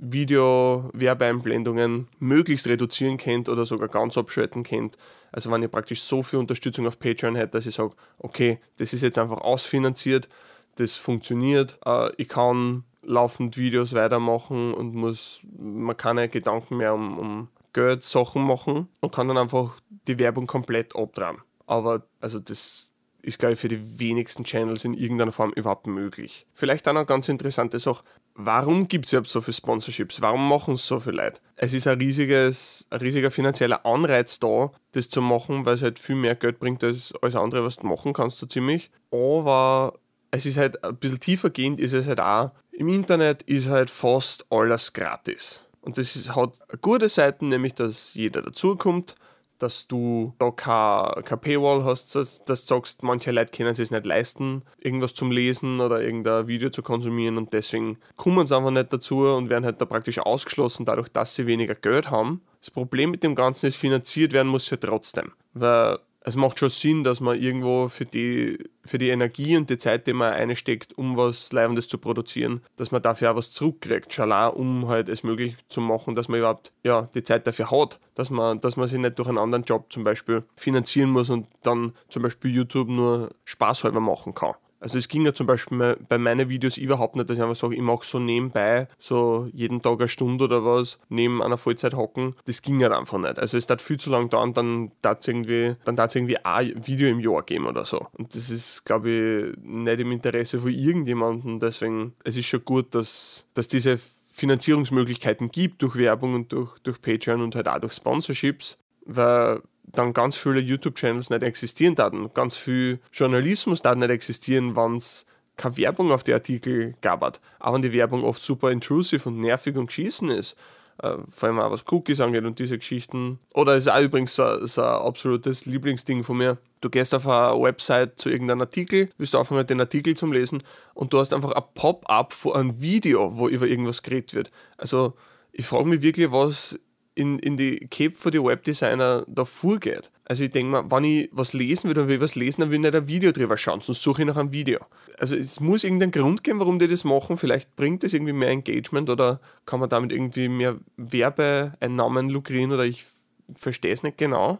Video-Werbeeinblendungen möglichst reduzieren könnt oder sogar ganz abschalten könnt. Also wenn ihr praktisch so viel Unterstützung auf Patreon hättet, dass ich sage, okay, das ist jetzt einfach ausfinanziert, das funktioniert, äh, ich kann laufend Videos weitermachen und muss man keine Gedanken mehr um, um Geld Sachen machen und kann dann einfach die Werbung komplett abdrehen. Aber also das, ist, glaube ich, für die wenigsten Channels in irgendeiner Form überhaupt möglich. Vielleicht auch noch ganz interessante Sache. Warum gibt es überhaupt so viele Sponsorships? Warum machen es so viele Leute? Es ist ein, riesiges, ein riesiger finanzieller Anreiz da, das zu machen, weil es halt viel mehr Geld bringt als alles andere, was du machen kannst, so ziemlich. Aber es ist halt ein bisschen tiefergehend, ist es halt auch. Im Internet ist halt fast alles gratis. Und das ist, hat gute Seiten, nämlich dass jeder dazukommt dass du da keine, keine Paywall hast, dass, dass du sagst, manche Leute können sich es nicht leisten, irgendwas zum Lesen oder irgendein Video zu konsumieren und deswegen kommen sie einfach nicht dazu und werden halt da praktisch ausgeschlossen, dadurch, dass sie weniger Geld haben. Das Problem mit dem Ganzen ist, finanziert werden muss ja trotzdem. Weil es macht schon Sinn, dass man irgendwo für die, für die Energie und die Zeit, die man einsteckt, um was Leibendes zu produzieren, dass man dafür auch was zurückkriegt. Allein, um halt es möglich zu machen, dass man überhaupt ja, die Zeit dafür hat, dass man, dass man sich nicht durch einen anderen Job zum Beispiel finanzieren muss und dann zum Beispiel YouTube nur spaßhalber machen kann. Also es ging ja zum Beispiel bei meinen Videos überhaupt nicht, dass ich einfach sage, ich mache so nebenbei, so jeden Tag eine Stunde oder was, neben einer Vollzeit hocken. Das ging halt einfach nicht. Also es dauert viel zu lang da und dann es irgendwie, dann irgendwie ein Video im Jahr geben oder so. Und das ist, glaube ich, nicht im Interesse von irgendjemandem. Deswegen, es ist schon gut, dass, dass diese Finanzierungsmöglichkeiten gibt durch Werbung und durch, durch Patreon und halt auch durch Sponsorships, weil dann ganz viele YouTube-Channels nicht existieren daten. Ganz viel Journalismus da nicht existieren, wenn es keine Werbung auf die Artikel gab. Auch wenn die Werbung oft super intrusive und nervig und geschissen ist. Äh, vor allem auch was Cookies angeht und diese Geschichten. Oder ist auch übrigens so, so ein absolutes Lieblingsding von mir. Du gehst auf eine Website zu irgendeinem Artikel, willst du anfangen, den Artikel zu lesen und du hast einfach ein Pop-up vor einem Video, wo über irgendwas geredet wird. Also ich frage mich wirklich, was in, in die Cape für die Webdesigner da vorgeht. Also ich denke mal, wenn ich was lesen will und will was lesen, dann will ich nicht ein Video drüber schauen, sonst suche ich nach einem Video. Also es muss irgendeinen Grund geben, warum die das machen. Vielleicht bringt das irgendwie mehr Engagement oder kann man damit irgendwie mehr Werbeeinnahmen lukrieren oder ich verstehe es nicht genau.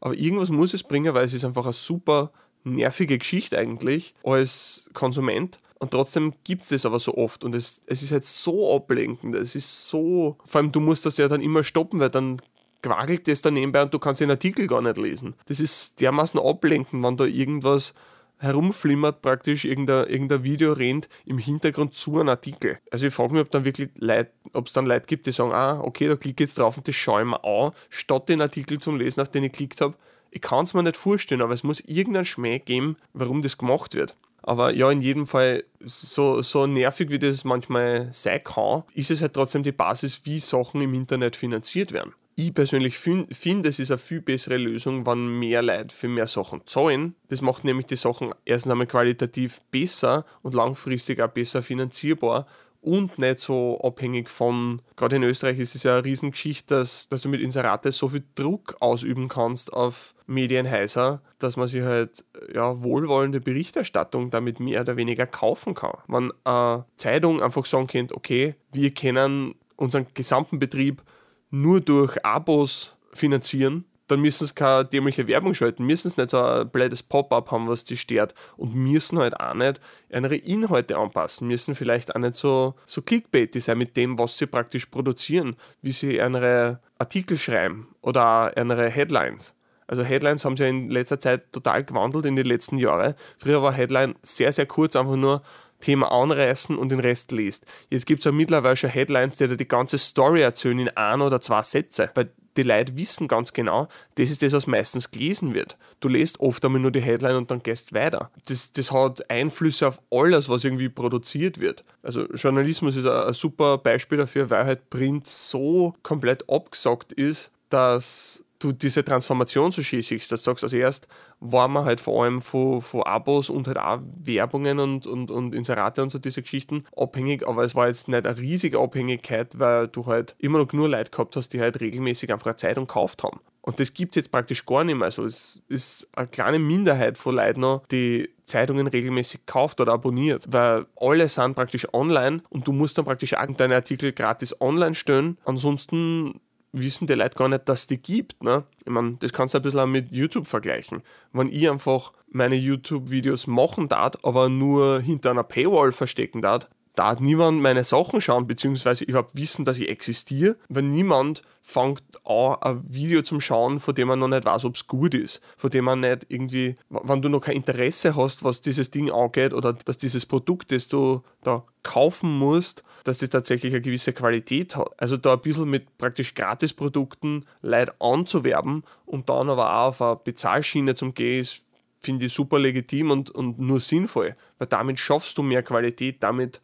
Aber irgendwas muss es bringen, weil es ist einfach eine super nervige Geschichte eigentlich als Konsument. Und trotzdem gibt es das aber so oft und es, es ist halt so ablenkend. Es ist so. Vor allem, du musst das ja dann immer stoppen, weil dann quagelt das da nebenbei und du kannst den Artikel gar nicht lesen. Das ist dermaßen ablenkend, wenn da irgendwas herumflimmert, praktisch irgendein, irgendein Video rennt im Hintergrund zu einem Artikel. Also ich frage mich, ob dann wirklich Leute, ob es dann Leute gibt, die sagen, ah, okay, da klicke ich jetzt drauf und das schaue ich mir an, statt den Artikel zum Lesen, auf den ich geklickt habe. Ich kann es mir nicht vorstellen, aber es muss irgendeinen Schmäh geben, warum das gemacht wird. Aber ja, in jedem Fall, so, so nervig wie das manchmal sein kann, ist es halt trotzdem die Basis, wie Sachen im Internet finanziert werden. Ich persönlich finde, find, es ist eine viel bessere Lösung, wenn mehr Leute für mehr Sachen zahlen. Das macht nämlich die Sachen erstens einmal qualitativ besser und langfristig auch besser finanzierbar und nicht so abhängig von, gerade in Österreich ist es ja eine Riesengeschichte, dass, dass du mit Inserate so viel Druck ausüben kannst auf Medienhäuser, dass man sich halt ja, wohlwollende Berichterstattung damit mehr oder weniger kaufen kann. Wenn eine Zeitung einfach sagen könnte, okay, wir können unseren gesamten Betrieb nur durch Abos finanzieren, dann müssen sie keine dämliche Werbung schalten, müssen sie nicht so ein blödes Pop-up haben, was die stört und müssen halt auch nicht ihre Inhalte anpassen, müssen vielleicht auch nicht so, so clickbaity sein mit dem, was sie praktisch produzieren, wie sie ihre Artikel schreiben oder ihre Headlines. Also Headlines haben sich ja in letzter Zeit total gewandelt in den letzten Jahren. Früher war Headline sehr, sehr kurz, einfach nur Thema anreißen und den Rest liest. Jetzt gibt es ja mittlerweile schon Headlines, die dir die ganze Story erzählen in ein oder zwei Sätze. Weil die Leute wissen ganz genau, das ist das, was meistens gelesen wird. Du lest oft einmal nur die Headline und dann gehst weiter. Das, das hat Einflüsse auf alles, was irgendwie produziert wird. Also Journalismus ist ein, ein super Beispiel dafür, weil halt Print so komplett abgesagt ist, dass du diese Transformation so schön siehst, dass du sagst, also erst war man halt vor allem von, von Abos und halt auch Werbungen und, und, und Inserate und so diese Geschichten abhängig, aber es war jetzt nicht eine riesige Abhängigkeit, weil du halt immer noch nur Leute gehabt hast, die halt regelmäßig einfach eine Zeitung gekauft haben. Und das gibt es jetzt praktisch gar nicht mehr. Also es ist eine kleine Minderheit von Leuten noch, die Zeitungen regelmäßig kauft oder abonniert, weil alle sind praktisch online und du musst dann praktisch auch deine Artikel gratis online stellen. Ansonsten wissen die Leute gar nicht, dass die gibt. Ne? Ich meine, das kannst du ein bisschen auch mit YouTube vergleichen. Wenn ich einfach meine YouTube-Videos machen darf, aber nur hinter einer Paywall verstecken darf, darf niemand meine Sachen schauen, beziehungsweise überhaupt wissen, dass ich existiere, wenn niemand fängt an, ein Video zum Schauen, von dem man noch nicht weiß, ob es gut ist, von dem man nicht irgendwie, wenn du noch kein Interesse hast, was dieses Ding angeht oder dass dieses Produkt, das du da kaufen musst, dass das tatsächlich eine gewisse Qualität hat. Also da ein bisschen mit praktisch Gratisprodukten Leute anzuwerben und dann aber auch auf eine Bezahlschiene zum Gehen, ist, finde ich super legitim und, und nur sinnvoll, weil damit schaffst du mehr Qualität, damit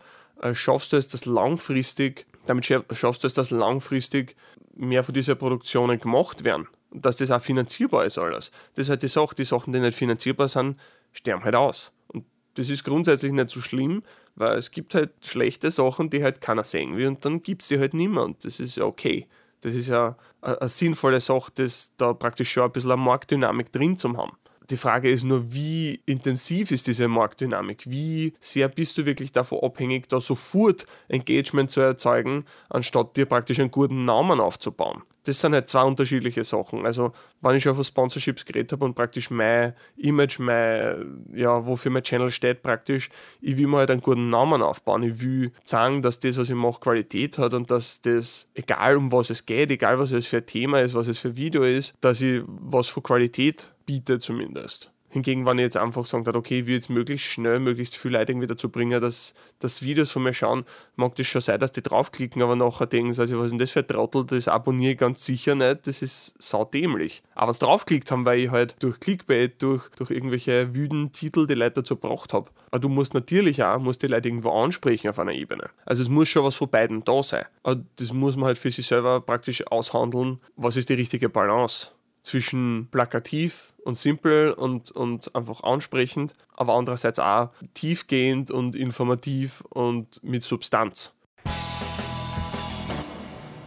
schaffst du es, dass langfristig, damit schaffst du es, dass langfristig mehr von diesen Produktionen gemacht werden. Dass das auch finanzierbar ist alles. Das ist halt die Sache, die Sachen, die nicht finanzierbar sind, sterben halt aus. Und das ist grundsätzlich nicht so schlimm, weil es gibt halt schlechte Sachen, die halt keiner sehen will und dann gibt es die halt niemand. Das ist ja okay. Das ist ja eine, eine sinnvolle Sache, das da praktisch schon ein bisschen eine Marktdynamik drin zu haben. Die Frage ist nur, wie intensiv ist diese Marktdynamik? Wie sehr bist du wirklich davon abhängig, da sofort Engagement zu erzeugen, anstatt dir praktisch einen guten Namen aufzubauen? Das sind halt zwei unterschiedliche Sachen. Also, wenn ich schon von Sponsorships geredet habe und praktisch mein Image, mein, ja, wofür mein Channel steht, praktisch, ich will mir halt einen guten Namen aufbauen. Ich will sagen, dass das, was ich mache, Qualität hat und dass das, egal um was es geht, egal was es für ein Thema ist, was es für ein Video ist, dass ich was von Qualität biete zumindest. Hingegen, wenn ich jetzt einfach sagen darf, okay, ich will jetzt möglichst schnell, möglichst viele Leute irgendwie dazu bringen, dass, dass Videos von mir schauen, mag das schon sein, dass die draufklicken, aber nachher denken sie, also, was ist denn das für ein Trottel, das abonniere ich ganz sicher nicht, das ist saudämlich. Aber es draufklickt haben, weil ich halt durch Clickbait, durch, durch irgendwelche wüden Titel die Leute dazu gebracht habe. Aber du musst natürlich auch, musst die Leute irgendwo ansprechen auf einer Ebene. Also es muss schon was von beiden da sein. Aber das muss man halt für sich selber praktisch aushandeln, was ist die richtige Balance zwischen plakativ und simpel und, und einfach ansprechend, aber andererseits auch tiefgehend und informativ und mit Substanz.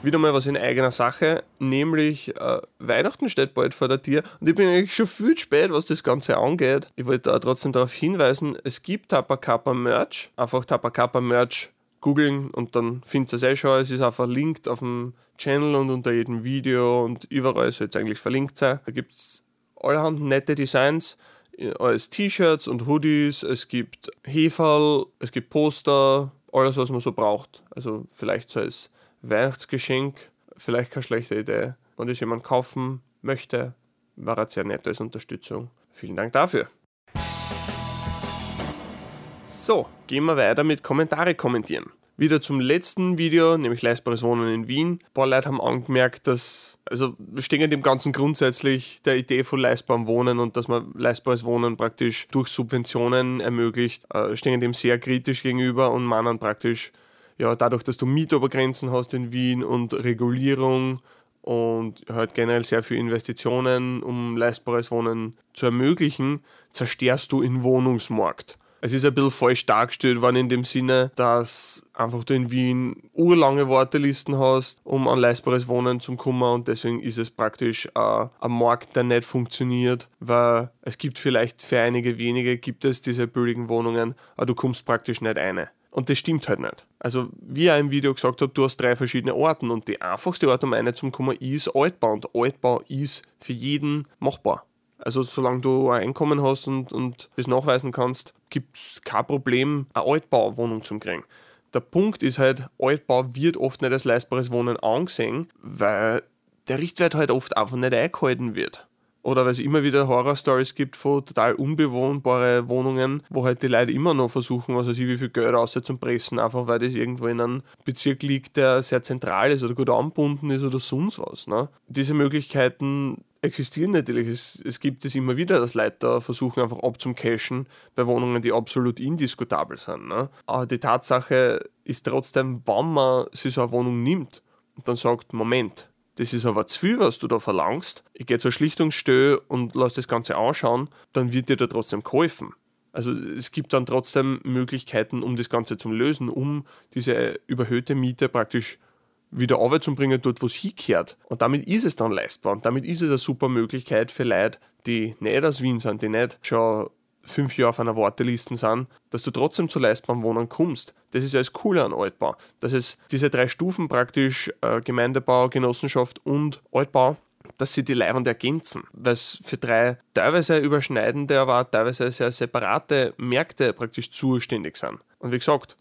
Wieder mal was in eigener Sache, nämlich äh, Weihnachten steht bald vor der Tür und ich bin eigentlich schon viel spät, was das Ganze angeht. Ich wollte da trotzdem darauf hinweisen, es gibt Tapakapa Merch, einfach Tapakapa Merch googeln und dann findet ihr es eh schon. Es ist auch verlinkt auf dem Channel und unter jedem Video und überall soll es eigentlich verlinkt sein. Da gibt es allerhand nette Designs als T-Shirts und Hoodies. Es gibt Heferl, es gibt Poster, alles, was man so braucht. Also vielleicht so als Weihnachtsgeschenk, vielleicht keine schlechte Idee. Wenn das jemand kaufen möchte, war es sehr nett als Unterstützung. Vielen Dank dafür. So, gehen wir weiter mit Kommentare kommentieren. Wieder zum letzten Video, nämlich leistbares Wohnen in Wien. Ein paar Leute haben angemerkt, dass, also wir stehen dem Ganzen grundsätzlich der Idee von leistbarem Wohnen und dass man leistbares Wohnen praktisch durch Subventionen ermöglicht, äh, stehen dem sehr kritisch gegenüber und meinen praktisch, ja, dadurch, dass du Mietobergrenzen hast in Wien und Regulierung und halt generell sehr viele Investitionen, um leistbares Wohnen zu ermöglichen, zerstörst du den Wohnungsmarkt. Es ist ein bisschen falsch dargestellt worden in dem Sinne, dass einfach du in Wien urlange Wartelisten hast, um an leistbares Wohnen zu kommen und deswegen ist es praktisch äh, ein Markt, der nicht funktioniert, weil es gibt vielleicht für einige wenige gibt es diese billigen Wohnungen, aber du kommst praktisch nicht eine. Und das stimmt halt nicht. Also, wie ich im Video gesagt habe, du hast drei verschiedene Orten und die einfachste Art, um eine zu kommen, ist Altbau. Und Altbau ist für jeden machbar. Also solange du ein Einkommen hast und, und das nachweisen kannst, gibt es kein Problem, eine Altbauwohnung zu kriegen. Der Punkt ist halt, Altbau wird oft nicht als leistbares Wohnen angesehen, weil der Richtwert halt oft einfach nicht eingehalten wird. Oder weil es immer wieder Horror-Stories gibt von total unbewohnbare Wohnungen, wo halt die Leute immer noch versuchen, was weiß ich, wie viel Geld raus zum Pressen, einfach weil das irgendwo in einem Bezirk liegt, der sehr zentral ist oder gut anbunden ist oder sonst was. Ne? Diese Möglichkeiten existieren natürlich. Es, es gibt es immer wieder, dass Leute da versuchen, einfach abzumcashen bei Wohnungen, die absolut indiskutabel sind. Ne? Aber die Tatsache ist trotzdem, wenn man sich so eine Wohnung nimmt und dann sagt, Moment, das ist aber zu viel, was du da verlangst, ich gehe zur Schlichtungsstelle und lass das Ganze anschauen, dann wird dir da trotzdem geholfen. Also es gibt dann trotzdem Möglichkeiten, um das Ganze zu lösen, um diese überhöhte Miete praktisch wieder Arbeit zu bringen, dort wo es hingehört. Und damit ist es dann leistbar. Und damit ist es eine super Möglichkeit für Leute, die nicht aus Wien sind, die nicht schon fünf Jahre auf einer Warteliste sind, dass du trotzdem zu leistbaren Wohnen kommst. Das ist ja das Coole an Altbau. Dass es diese drei Stufen praktisch, äh, Gemeindebau, Genossenschaft und Altbau, dass sie die Leihwand ergänzen, weil es für drei teilweise überschneidende, aber teilweise sehr separate Märkte praktisch zuständig sind. Und wie gesagt,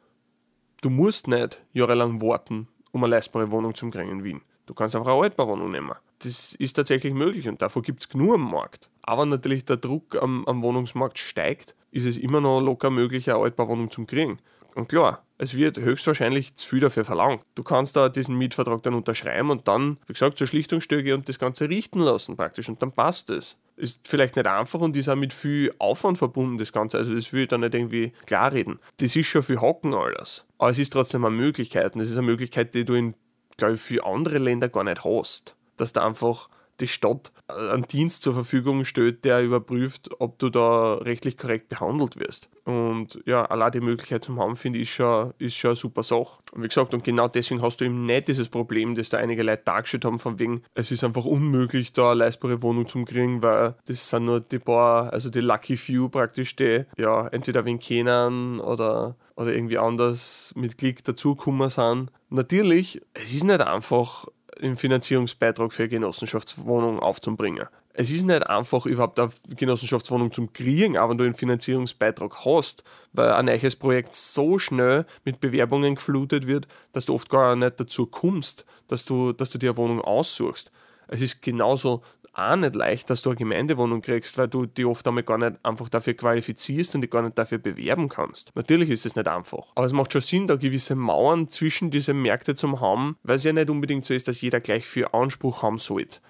du musst nicht jahrelang warten, um eine leistbare Wohnung zu kriegen in Wien. Du kannst einfach eine Altbauwohnung nehmen. Das ist tatsächlich möglich und davor gibt es genug am Markt. Aber natürlich der Druck am, am, Wohnungsmarkt steigt, ist es immer noch locker möglich, eine Altbauwohnung zu kriegen. Und klar, es wird höchstwahrscheinlich zu viel dafür verlangt. Du kannst da diesen Mietvertrag dann unterschreiben und dann, wie gesagt, zur Schlichtungsstelle und das Ganze richten lassen praktisch und dann passt es. Ist vielleicht nicht einfach und ist auch mit viel Aufwand verbunden, das Ganze. Also, das will ich dann nicht irgendwie klarreden. Das ist schon viel Hocken alles. Aber es ist trotzdem eine Möglichkeit und es ist eine Möglichkeit, die du in, glaube ich, für andere Länder gar nicht hast. Dass da einfach die Stadt einen Dienst zur Verfügung stellt, der überprüft, ob du da rechtlich korrekt behandelt wirst. Und ja, allein die Möglichkeit zum haben, finde ich, schon, ist schon eine super Sache. Und wie gesagt, und genau deswegen hast du eben nicht dieses Problem, das da einige Leute dargestellt haben, von wegen, es ist einfach unmöglich, da eine leistbare Wohnung zu kriegen, weil das sind nur die paar, also die Lucky Few praktisch, die ja entweder wen kennen oder, oder irgendwie anders mit Klick dazugekommen sind. Natürlich, es ist nicht einfach einen Finanzierungsbeitrag für eine Genossenschaftswohnung aufzubringen. Es ist nicht einfach, überhaupt eine Genossenschaftswohnung zu kriegen, aber wenn du einen Finanzierungsbeitrag hast, weil ein neues Projekt so schnell mit Bewerbungen geflutet wird, dass du oft gar nicht dazu kommst, dass du, dass du dir eine Wohnung aussuchst. Es ist genauso auch nicht leicht, dass du eine Gemeindewohnung kriegst, weil du die oft einmal gar nicht einfach dafür qualifizierst und die gar nicht dafür bewerben kannst. Natürlich ist es nicht einfach. Aber es macht schon Sinn, da gewisse Mauern zwischen diese Märkte zu haben, weil es ja nicht unbedingt so ist, dass jeder gleich viel Anspruch haben sollte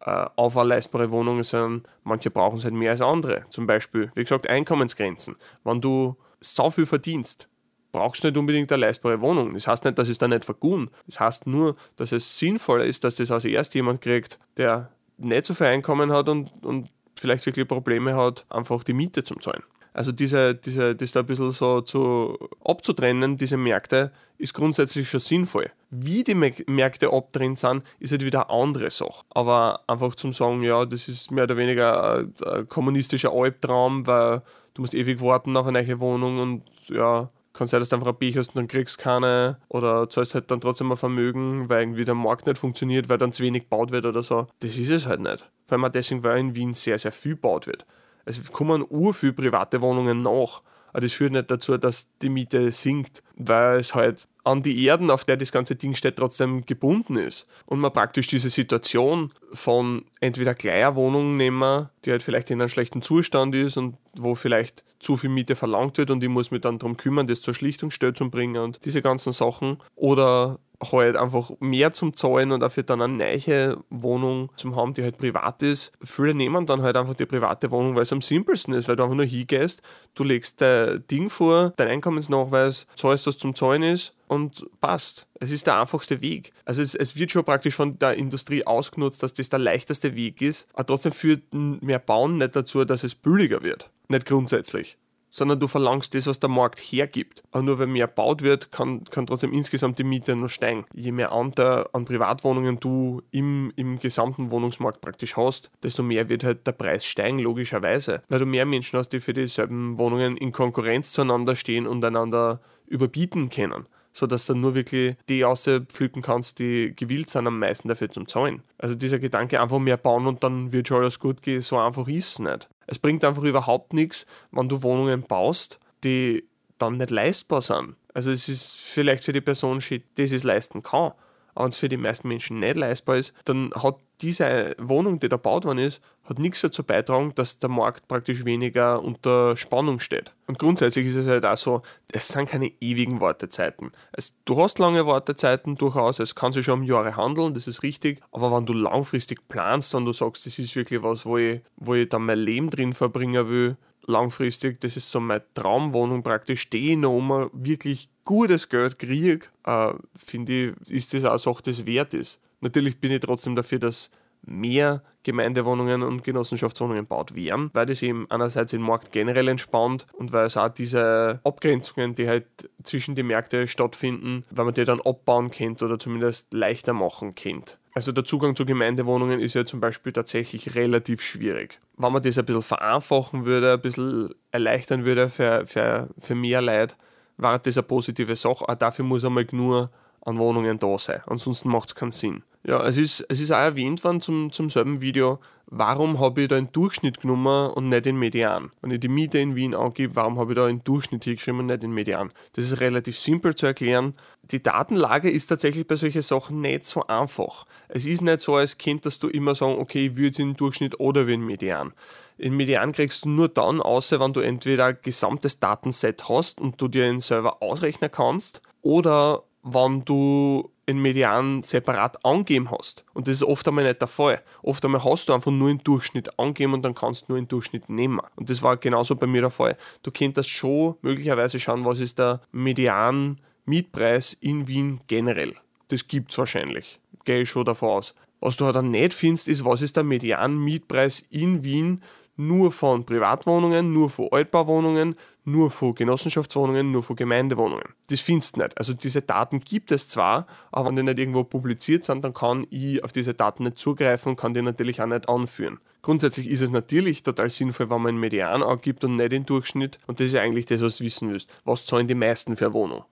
äh, auf eine leistbare Wohnung, sondern manche brauchen es halt mehr als andere. Zum Beispiel, wie gesagt, Einkommensgrenzen. Wenn du so viel verdienst, brauchst du nicht unbedingt eine leistbare Wohnung. Das heißt nicht, dass es da nicht vergun. Das heißt nur, dass es sinnvoller ist, dass das als erst jemand kriegt, der nicht so viel Einkommen hat und, und vielleicht wirklich Probleme hat, einfach die Miete zu zahlen. Also diese, diese, das da ein bisschen so zu, abzutrennen, diese Märkte, ist grundsätzlich schon sinnvoll. Wie die Märkte abtrennen sind, ist halt wieder eine andere Sache. Aber einfach zum sagen, ja, das ist mehr oder weniger ein, ein kommunistischer Albtraum, weil du musst ewig warten auf eine neue Wohnung und ja, kann sein, dass du einfach ein hast und dann kriegst keine oder zahlst halt dann trotzdem ein Vermögen, weil irgendwie der Markt nicht funktioniert, weil dann zu wenig gebaut wird oder so. Das ist es halt nicht. Vor allem auch deswegen, weil in Wien sehr, sehr viel gebaut wird. Es kommen ur viel private Wohnungen nach. Aber das führt nicht dazu, dass die Miete sinkt, weil es halt an die Erden, auf der das ganze Ding steht, trotzdem gebunden ist. Und man praktisch diese Situation von entweder kleiner Wohnung nehmen, die halt vielleicht in einem schlechten Zustand ist und wo vielleicht zu viel Miete verlangt wird und ich muss mich dann darum kümmern, das zur Schlichtungsstelle zu bringen und diese ganzen Sachen. Oder halt einfach mehr zum Zahlen und dafür dann eine neue Wohnung zum haben, die halt privat ist. Viele nehmen dann halt einfach die private Wohnung, weil es am simpelsten ist, weil du einfach nur hingehst, du legst dein Ding vor, dein Einkommensnachweis, zahlst, was zum Zahlen ist und passt. Es ist der einfachste Weg. Also es, es, wird schon praktisch von der Industrie ausgenutzt, dass das der leichteste Weg ist, aber trotzdem führt mehr Bauen nicht dazu, dass es billiger wird. Nicht grundsätzlich sondern du verlangst das, was der Markt hergibt. Aber nur wenn mehr gebaut wird, kann, kann trotzdem insgesamt die Miete noch steigen. Je mehr Anteil an Privatwohnungen du im, im gesamten Wohnungsmarkt praktisch hast, desto mehr wird halt der Preis steigen, logischerweise. Weil du mehr Menschen hast, die für dieselben Wohnungen in Konkurrenz zueinander stehen und einander überbieten können sodass du nur wirklich die auspflücken kannst, die gewillt sind, am meisten dafür zu zahlen. Also dieser Gedanke, einfach mehr bauen und dann wird schon alles gut gehen, so einfach ist es nicht. Es bringt einfach überhaupt nichts, wenn du Wohnungen baust, die dann nicht leistbar sind. Also es ist vielleicht für die Person shit, das es leisten kann. Aber wenn es für die meisten Menschen nicht leistbar ist, dann hat diese Wohnung, die da gebaut worden ist, hat nichts dazu beitragen, dass der Markt praktisch weniger unter Spannung steht. Und grundsätzlich ist es halt auch so, es sind keine ewigen Wartezeiten. Es, du hast lange Wartezeiten durchaus, es kann sich schon um Jahre handeln, das ist richtig, aber wenn du langfristig planst und du sagst, das ist wirklich was, wo ich, wo ich dann mein Leben drin verbringen will, langfristig, das ist so meine Traumwohnung praktisch, die ich noch immer wirklich gutes Geld kriege, äh, finde ich, ist das auch Sache, das wert ist. Natürlich bin ich trotzdem dafür, dass mehr Gemeindewohnungen und Genossenschaftswohnungen baut werden, weil das eben einerseits den Markt generell entspannt und weil es auch diese Abgrenzungen, die halt zwischen den Märkten stattfinden, weil man die dann abbauen kennt oder zumindest leichter machen kennt. Also der Zugang zu Gemeindewohnungen ist ja zum Beispiel tatsächlich relativ schwierig. Wenn man das ein bisschen vereinfachen würde, ein bisschen erleichtern würde für, für, für mehr Leute, wäre das eine positive Sache. Auch dafür muss einmal nur an Wohnungen da sein. Ansonsten macht es keinen Sinn. Ja, es ist, es ist auch erwähnt worden zum, zum selben Video, warum habe ich da einen Durchschnitt genommen und nicht den Median? Wenn ich die Miete in Wien angebe, warum habe ich da einen Durchschnitt hingeschrieben und nicht den Median? Das ist relativ simpel zu erklären. Die Datenlage ist tatsächlich bei solchen Sachen nicht so einfach. Es ist nicht so, als Kind, dass du immer sagen, okay, ich würde den Durchschnitt oder den Median. Den Median kriegst du nur dann aus, wenn du entweder ein gesamtes Datenset hast und du dir ihn selber ausrechnen kannst oder wenn du einen Median separat angeben hast. Und das ist oft einmal nicht der Fall. Oft einmal hast du einfach nur einen Durchschnitt angeben und dann kannst du nur einen Durchschnitt nehmen. Und das war genauso bei mir der Fall. Du könntest schon möglicherweise schauen, was ist der Median Mietpreis in Wien generell. Das gibt es wahrscheinlich. Gehe ich schon davon aus. Was du halt dann nicht findest, ist, was ist der Median Mietpreis in Wien nur von Privatwohnungen, nur von Altbauwohnungen, nur von Genossenschaftswohnungen, nur von Gemeindewohnungen. Das findest du nicht. Also diese Daten gibt es zwar, aber wenn die nicht irgendwo publiziert sind, dann kann ich auf diese Daten nicht zugreifen und kann die natürlich auch nicht anführen. Grundsätzlich ist es natürlich total sinnvoll, wenn man einen Median angibt und nicht den Durchschnitt. Und das ist eigentlich das, was du wissen willst. Was zahlen die meisten für eine Wohnung?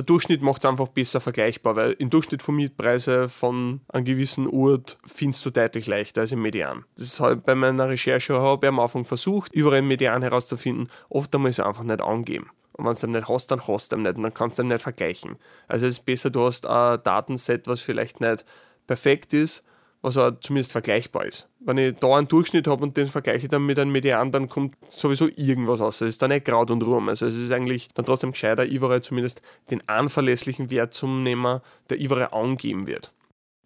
Der Durchschnitt macht es einfach besser vergleichbar, weil im Durchschnitt von Mietpreise von einem gewissen Ort findest du deutlich leichter als im Median. Das ist halt bei meiner Recherche habe ich am Anfang versucht, überall einen Median herauszufinden. Oft einmal ist einfach nicht angeben. Und wenn du ihn nicht hast, dann hast du ihn nicht und dann kannst du ihn nicht vergleichen. Also es ist besser, du hast ein Datenset, was vielleicht nicht perfekt ist, was auch zumindest vergleichbar ist. Wenn ich da einen Durchschnitt habe und den vergleiche dann mit einem Median, dann kommt sowieso irgendwas raus. Es ist dann nicht Kraut und Ruhm. Also es ist eigentlich dann trotzdem gescheiter, überall zumindest den anverlässlichen Wert zum nehmen, der überall angeben wird.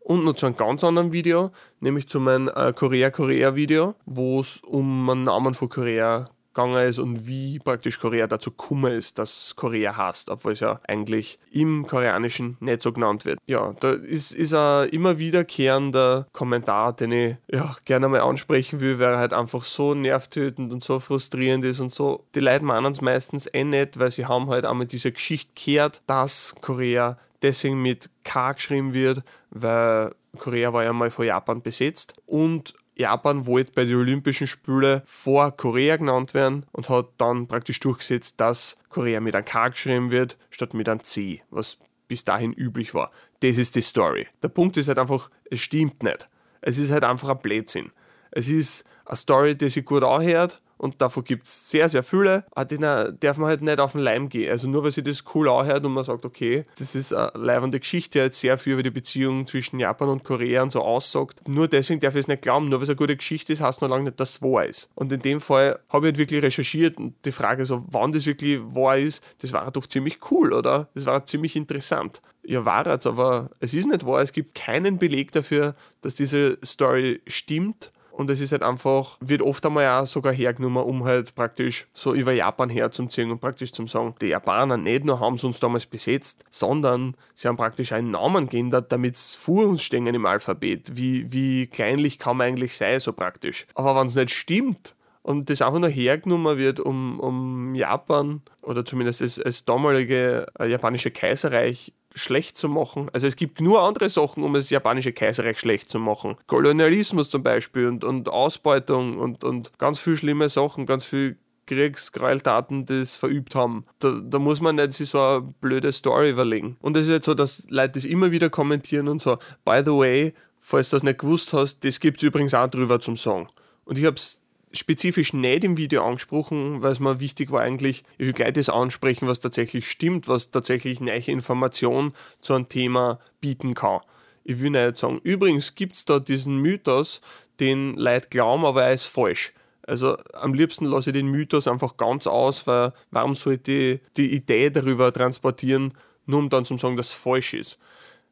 Und noch zu einem ganz anderen Video, nämlich zu meinem äh, Korea-Korea-Video, wo es um einen Namen von Korea gegangen ist und wie praktisch Korea dazu gekommen ist, dass Korea heißt, obwohl es ja eigentlich im Koreanischen nicht so genannt wird. Ja, da ist, ist ein immer wiederkehrender Kommentar, den ich ja, gerne mal ansprechen will, weil er halt einfach so nervtötend und so frustrierend ist und so. Die Leute meinen es meistens eh nicht, weil sie haben halt einmal diese Geschichte gehört, dass Korea deswegen mit K geschrieben wird, weil Korea war ja mal von Japan besetzt und Japan wollte bei den Olympischen Spielen vor Korea genannt werden und hat dann praktisch durchgesetzt, dass Korea mit einem K geschrieben wird, statt mit einem C, was bis dahin üblich war. Das ist die Story. Der Punkt ist halt einfach, es stimmt nicht. Es ist halt einfach ein Blödsinn. Es ist eine Story, die sich gut anhört, und davon gibt es sehr, sehr viele, aber denen darf man halt nicht auf den Leim gehen. Also nur weil sich das cool anhört und man sagt, okay, das ist eine leibende Geschichte, die halt sehr viel über die Beziehung zwischen Japan und Korea und so aussagt. Nur deswegen darf ich es nicht glauben, nur weil es eine gute Geschichte ist, heißt noch lange nicht, dass es wahr ist. Und in dem Fall habe ich halt wirklich recherchiert und die Frage so, wann das wirklich wahr ist, das war doch ziemlich cool, oder? Das war ziemlich interessant. Ja, war es, aber es ist nicht wahr. Es gibt keinen Beleg dafür, dass diese Story stimmt und es ist halt einfach, wird oft einmal auch sogar hergenommen, um halt praktisch so über Japan herzuziehen und praktisch zum sagen, die Japaner nicht nur haben sie uns damals besetzt, sondern sie haben praktisch einen Namen geändert, damit es vor uns stehen im Alphabet. Wie, wie kleinlich kann man eigentlich sein, so praktisch. Aber wenn es nicht stimmt, und das einfach nur hergenommen wird, um, um Japan oder zumindest das, das damalige äh, japanische Kaiserreich schlecht zu machen. Also es gibt nur andere Sachen, um das japanische Kaiserreich schlecht zu machen. Kolonialismus zum Beispiel und, und Ausbeutung und, und ganz viele schlimme Sachen, ganz viel Kriegsgräueltaten das verübt haben. Da, da muss man nicht sich so eine blöde Story überlegen. Und es ist jetzt so, dass Leute das immer wieder kommentieren und so, by the way, falls du das nicht gewusst hast, das gibt es übrigens auch drüber zum Song. Und ich habe es spezifisch nicht im Video angesprochen, weil es mir wichtig war eigentlich, ich will gleich das ansprechen, was tatsächlich stimmt, was tatsächlich neue Informationen zu einem Thema bieten kann. Ich will nicht sagen, übrigens gibt es da diesen Mythos, den Leute glauben, aber er ist falsch. Also am liebsten lasse ich den Mythos einfach ganz aus, weil warum sollte ich die Idee darüber transportieren, nur um dann zu sagen, dass es falsch ist.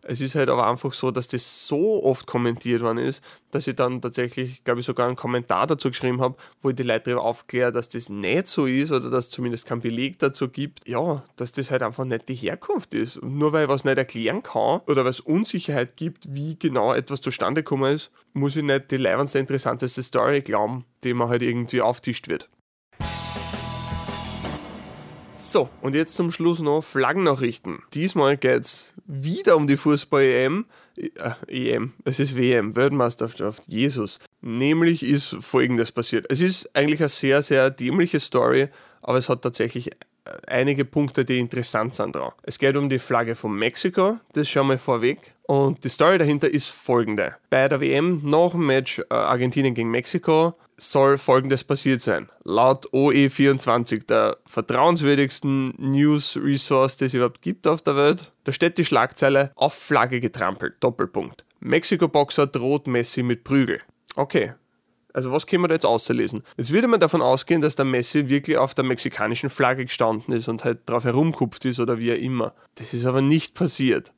Es ist halt aber einfach so, dass das so oft kommentiert worden ist, dass ich dann tatsächlich, glaube ich, sogar einen Kommentar dazu geschrieben habe, wo ich die Leute darüber aufkläre, dass das nicht so ist oder dass es zumindest keinen Beleg dazu gibt. Ja, dass das halt einfach nicht die Herkunft ist. Nur weil ich was nicht erklären kann oder weil es Unsicherheit gibt, wie genau etwas zustande gekommen ist, muss ich nicht die leibendste interessanteste Story glauben, die man halt irgendwie auftischt wird. So, und jetzt zum Schluss noch Flaggennachrichten. Diesmal geht es wieder um die Fußball-EM. Äh, EM, es ist WM, Weltmeisterschaft, Jesus. Nämlich ist folgendes passiert. Es ist eigentlich eine sehr, sehr dämliche Story, aber es hat tatsächlich äh, einige Punkte, die interessant sind dran. Es geht um die Flagge von Mexiko, das schauen wir vorweg. Und die Story dahinter ist folgende. Bei der WM nach dem Match äh, Argentinien gegen Mexiko soll folgendes passiert sein. Laut OE24, der vertrauenswürdigsten News Resource, die es überhaupt gibt auf der Welt, da steht die Schlagzeile auf Flagge getrampelt. Doppelpunkt. Mexiko-Boxer droht Messi mit Prügel. Okay. Also was können wir da jetzt auslesen? Jetzt würde man davon ausgehen, dass der Messi wirklich auf der mexikanischen Flagge gestanden ist und halt drauf herumkupft ist oder wie auch immer. Das ist aber nicht passiert.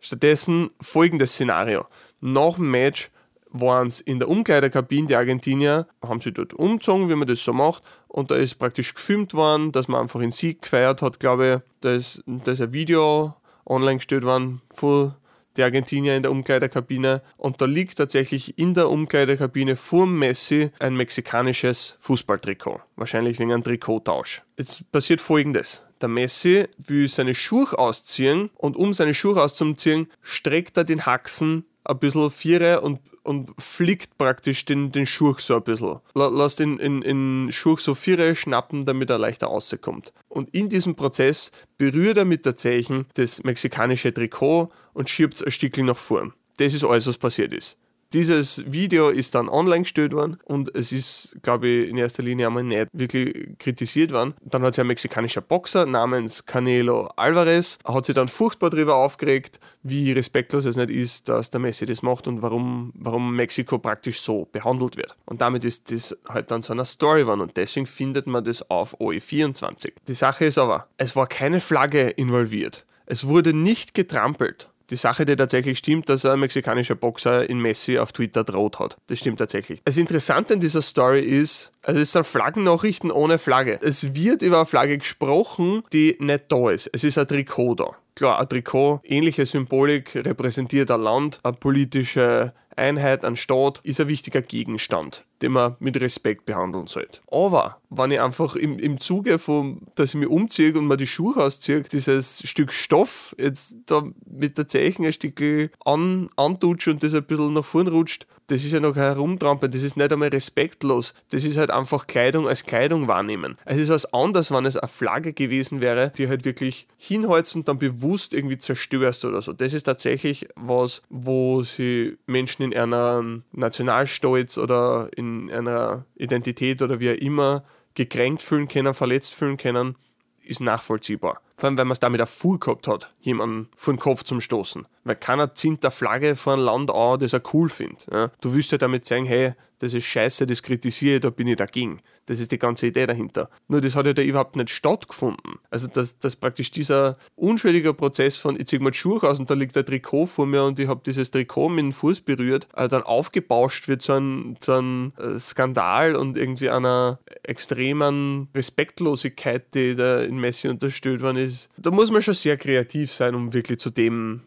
Stattdessen folgendes Szenario. Nach dem Match waren es in der Umkleidekabine, die Argentinier haben sie dort umgezogen, wie man das so macht. Und da ist praktisch gefilmt worden, dass man einfach in Sieg gefeiert hat, glaube ich. Da ist, ein Video online gestellt worden von die Argentinier in der Umkleidekabine. Und da liegt tatsächlich in der Umkleidekabine vor Messi ein mexikanisches Fußballtrikot. Wahrscheinlich wegen einem Trikottausch. Jetzt passiert folgendes. Der Messi will seine Schuhe ausziehen und um seine Schuhe auszuziehen, streckt er den Haxen ein bisschen Viere und und flickt praktisch den, den Schurch so ein bisschen. Lass den in, in Schurch so Viere schnappen, damit er leichter rauskommt. Und in diesem Prozess berührt er mit der Zeichen das mexikanische Trikot und schiebt es ein Stückchen nach vorn. Das ist alles, was passiert ist. Dieses Video ist dann online gestellt worden und es ist, glaube ich, in erster Linie einmal nicht wirklich kritisiert worden. Dann hat sich ein mexikanischer Boxer namens Canelo Alvarez, hat sich dann furchtbar darüber aufgeregt, wie respektlos es nicht ist, dass der Messi das macht und warum, warum Mexiko praktisch so behandelt wird. Und damit ist das halt dann so eine Story geworden und deswegen findet man das auf OE24. Die Sache ist aber, es war keine Flagge involviert. Es wurde nicht getrampelt die Sache, die tatsächlich stimmt, dass ein mexikanischer Boxer in Messi auf Twitter droht hat. Das stimmt tatsächlich. Das Interessante in dieser Story ist, also es sind Flaggennachrichten ohne Flagge. Es wird über eine Flagge gesprochen, die nicht da ist. Es ist ein Trikot da. Klar, ein Trikot, ähnliche Symbolik, repräsentiert ein Land, eine politische Einheit, ein Staat, ist ein wichtiger Gegenstand den man mit Respekt behandeln sollte. Aber wenn ich einfach im, im Zuge von, dass ich mich umziehe und mir die Schuhe ausziehe, dieses Stück Stoff jetzt da mit der Zeichen ein Stück an, antutscht und das ein bisschen nach vorn rutscht, das ist ja noch herumtrampeln, das ist nicht einmal respektlos. Das ist halt einfach Kleidung als Kleidung wahrnehmen. Es ist was anderes, wenn es eine Flagge gewesen wäre, die halt wirklich hinholst und dann bewusst irgendwie zerstörst oder so. Das ist tatsächlich was, wo sie Menschen in einer Nationalstolz oder in in einer Identität oder wie auch immer gekränkt fühlen können, verletzt fühlen können, ist nachvollziehbar. Vor allem, wenn man es damit auch Fuhr gehabt hat, jemanden vor den Kopf zum Stoßen. Weil keiner zieht der Flagge vor ein Land an, das er cool findet. Ja? Du willst ja damit sagen, hey, das ist scheiße, das kritisiere ich, da bin ich dagegen. Das ist die ganze Idee dahinter. Nur das hat ja da überhaupt nicht stattgefunden. Also, dass, dass praktisch dieser unschuldige Prozess von, ich ziehe mal die Schuhe aus und da liegt ein Trikot vor mir und ich habe dieses Trikot mit dem Fuß berührt, äh, dann aufgebauscht wird zu einem, zu einem äh, Skandal und irgendwie einer extremen Respektlosigkeit, die da in Messi unterstellt worden ist. Da muss man schon sehr kreativ sein, um wirklich zu dem,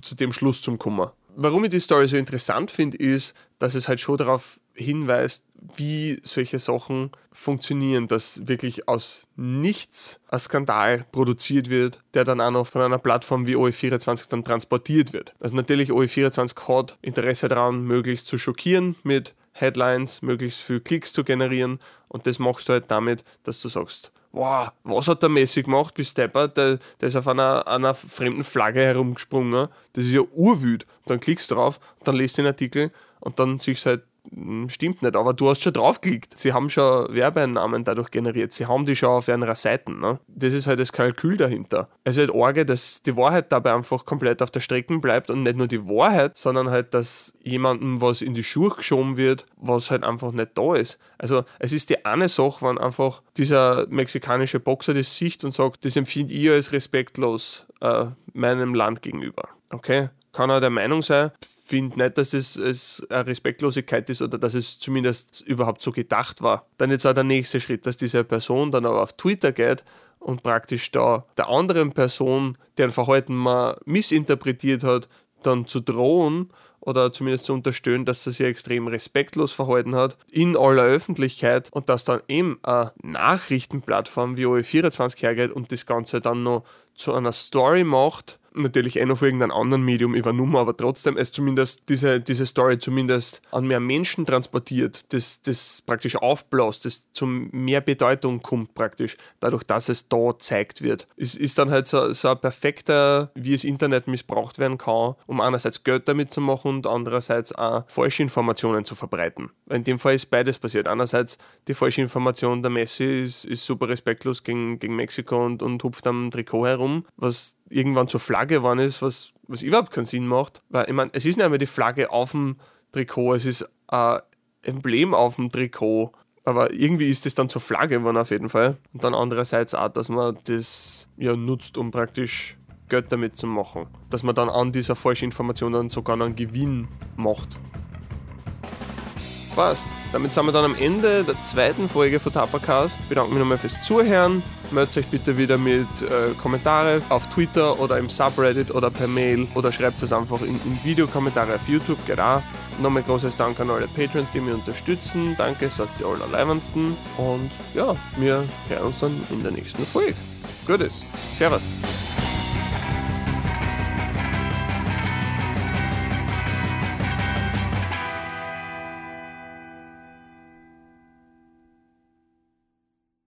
zu dem Schluss zu kommen. Warum ich die Story so interessant finde, ist, dass es halt schon darauf hinweist, wie solche Sachen funktionieren, dass wirklich aus nichts ein Skandal produziert wird, der dann auch noch von einer Plattform wie OE24 dann transportiert wird. Also natürlich OE24 hat Interesse daran, möglichst zu schockieren mit Headlines, möglichst viel Klicks zu generieren und das machst du halt damit, dass du sagst, wow, was hat der Messi gemacht bis Stepper? Der, der ist auf einer, einer fremden Flagge herumgesprungen. Das ist ja urwüd. Dann klickst du drauf, dann liest du den Artikel und dann siehst du halt stimmt nicht, aber du hast schon draufgeklickt. Sie haben schon Werbeeinnahmen dadurch generiert. Sie haben die schon auf ihrer Seite. Ne? Das ist halt das Kalkül dahinter. Es ist halt arge, dass die Wahrheit dabei einfach komplett auf der Strecke bleibt und nicht nur die Wahrheit, sondern halt, dass jemandem was in die Schuhe geschoben wird, was halt einfach nicht da ist. Also es ist die eine Sache, wenn einfach dieser mexikanische Boxer das sieht und sagt, das empfinde ich als respektlos äh, meinem Land gegenüber. Okay? Kann er der Meinung sein, finde nicht, dass es, es eine Respektlosigkeit ist oder dass es zumindest überhaupt so gedacht war. Dann jetzt auch der nächste Schritt, dass diese Person dann aber auf Twitter geht und praktisch da der anderen Person, deren Verhalten man missinterpretiert hat, dann zu drohen oder zumindest zu unterstellen, dass er sich extrem respektlos verhalten hat in aller Öffentlichkeit und dass dann eben eine Nachrichtenplattform wie OE24 hergeht und das Ganze dann noch zu einer Story macht, natürlich eh noch auf irgendeinem anderen Medium übernommen, aber trotzdem es zumindest diese, diese Story zumindest an mehr Menschen transportiert, das, das praktisch aufbläst, das zu mehr Bedeutung kommt praktisch, dadurch, dass es da gezeigt wird. Es ist dann halt so, so ein perfekter, wie das Internet missbraucht werden kann, um einerseits Geld damit zu machen und andererseits auch falsche Informationen zu verbreiten. In dem Fall ist beides passiert. Einerseits die falsche Information, der Messi ist, ist super respektlos gegen, gegen Mexiko und, und hupft am Trikot herum, was irgendwann zur Flagge geworden ist, was, was überhaupt keinen Sinn macht. Weil ich meine, es ist nicht mehr die Flagge auf dem Trikot, es ist ein Emblem auf dem Trikot. Aber irgendwie ist es dann zur Flagge geworden auf jeden Fall. Und dann andererseits auch, dass man das ja nutzt, um praktisch Geld damit zu machen. Dass man dann an dieser falschen Information dann sogar einen Gewinn macht. Passt. Damit sind wir dann am Ende der zweiten Folge von Tapacast. Bedanke mich nochmal fürs Zuhören. Meldet euch bitte wieder mit äh, Kommentare auf Twitter oder im Subreddit oder per Mail oder schreibt es einfach in, in Videokommentare auf YouTube, genau. Nochmal großes Dank an alle Patrons, die mich unterstützen. Danke, seid ihr alle allerleibendsten. Und ja, wir hören uns dann in der nächsten Folge. Gutes. Servus.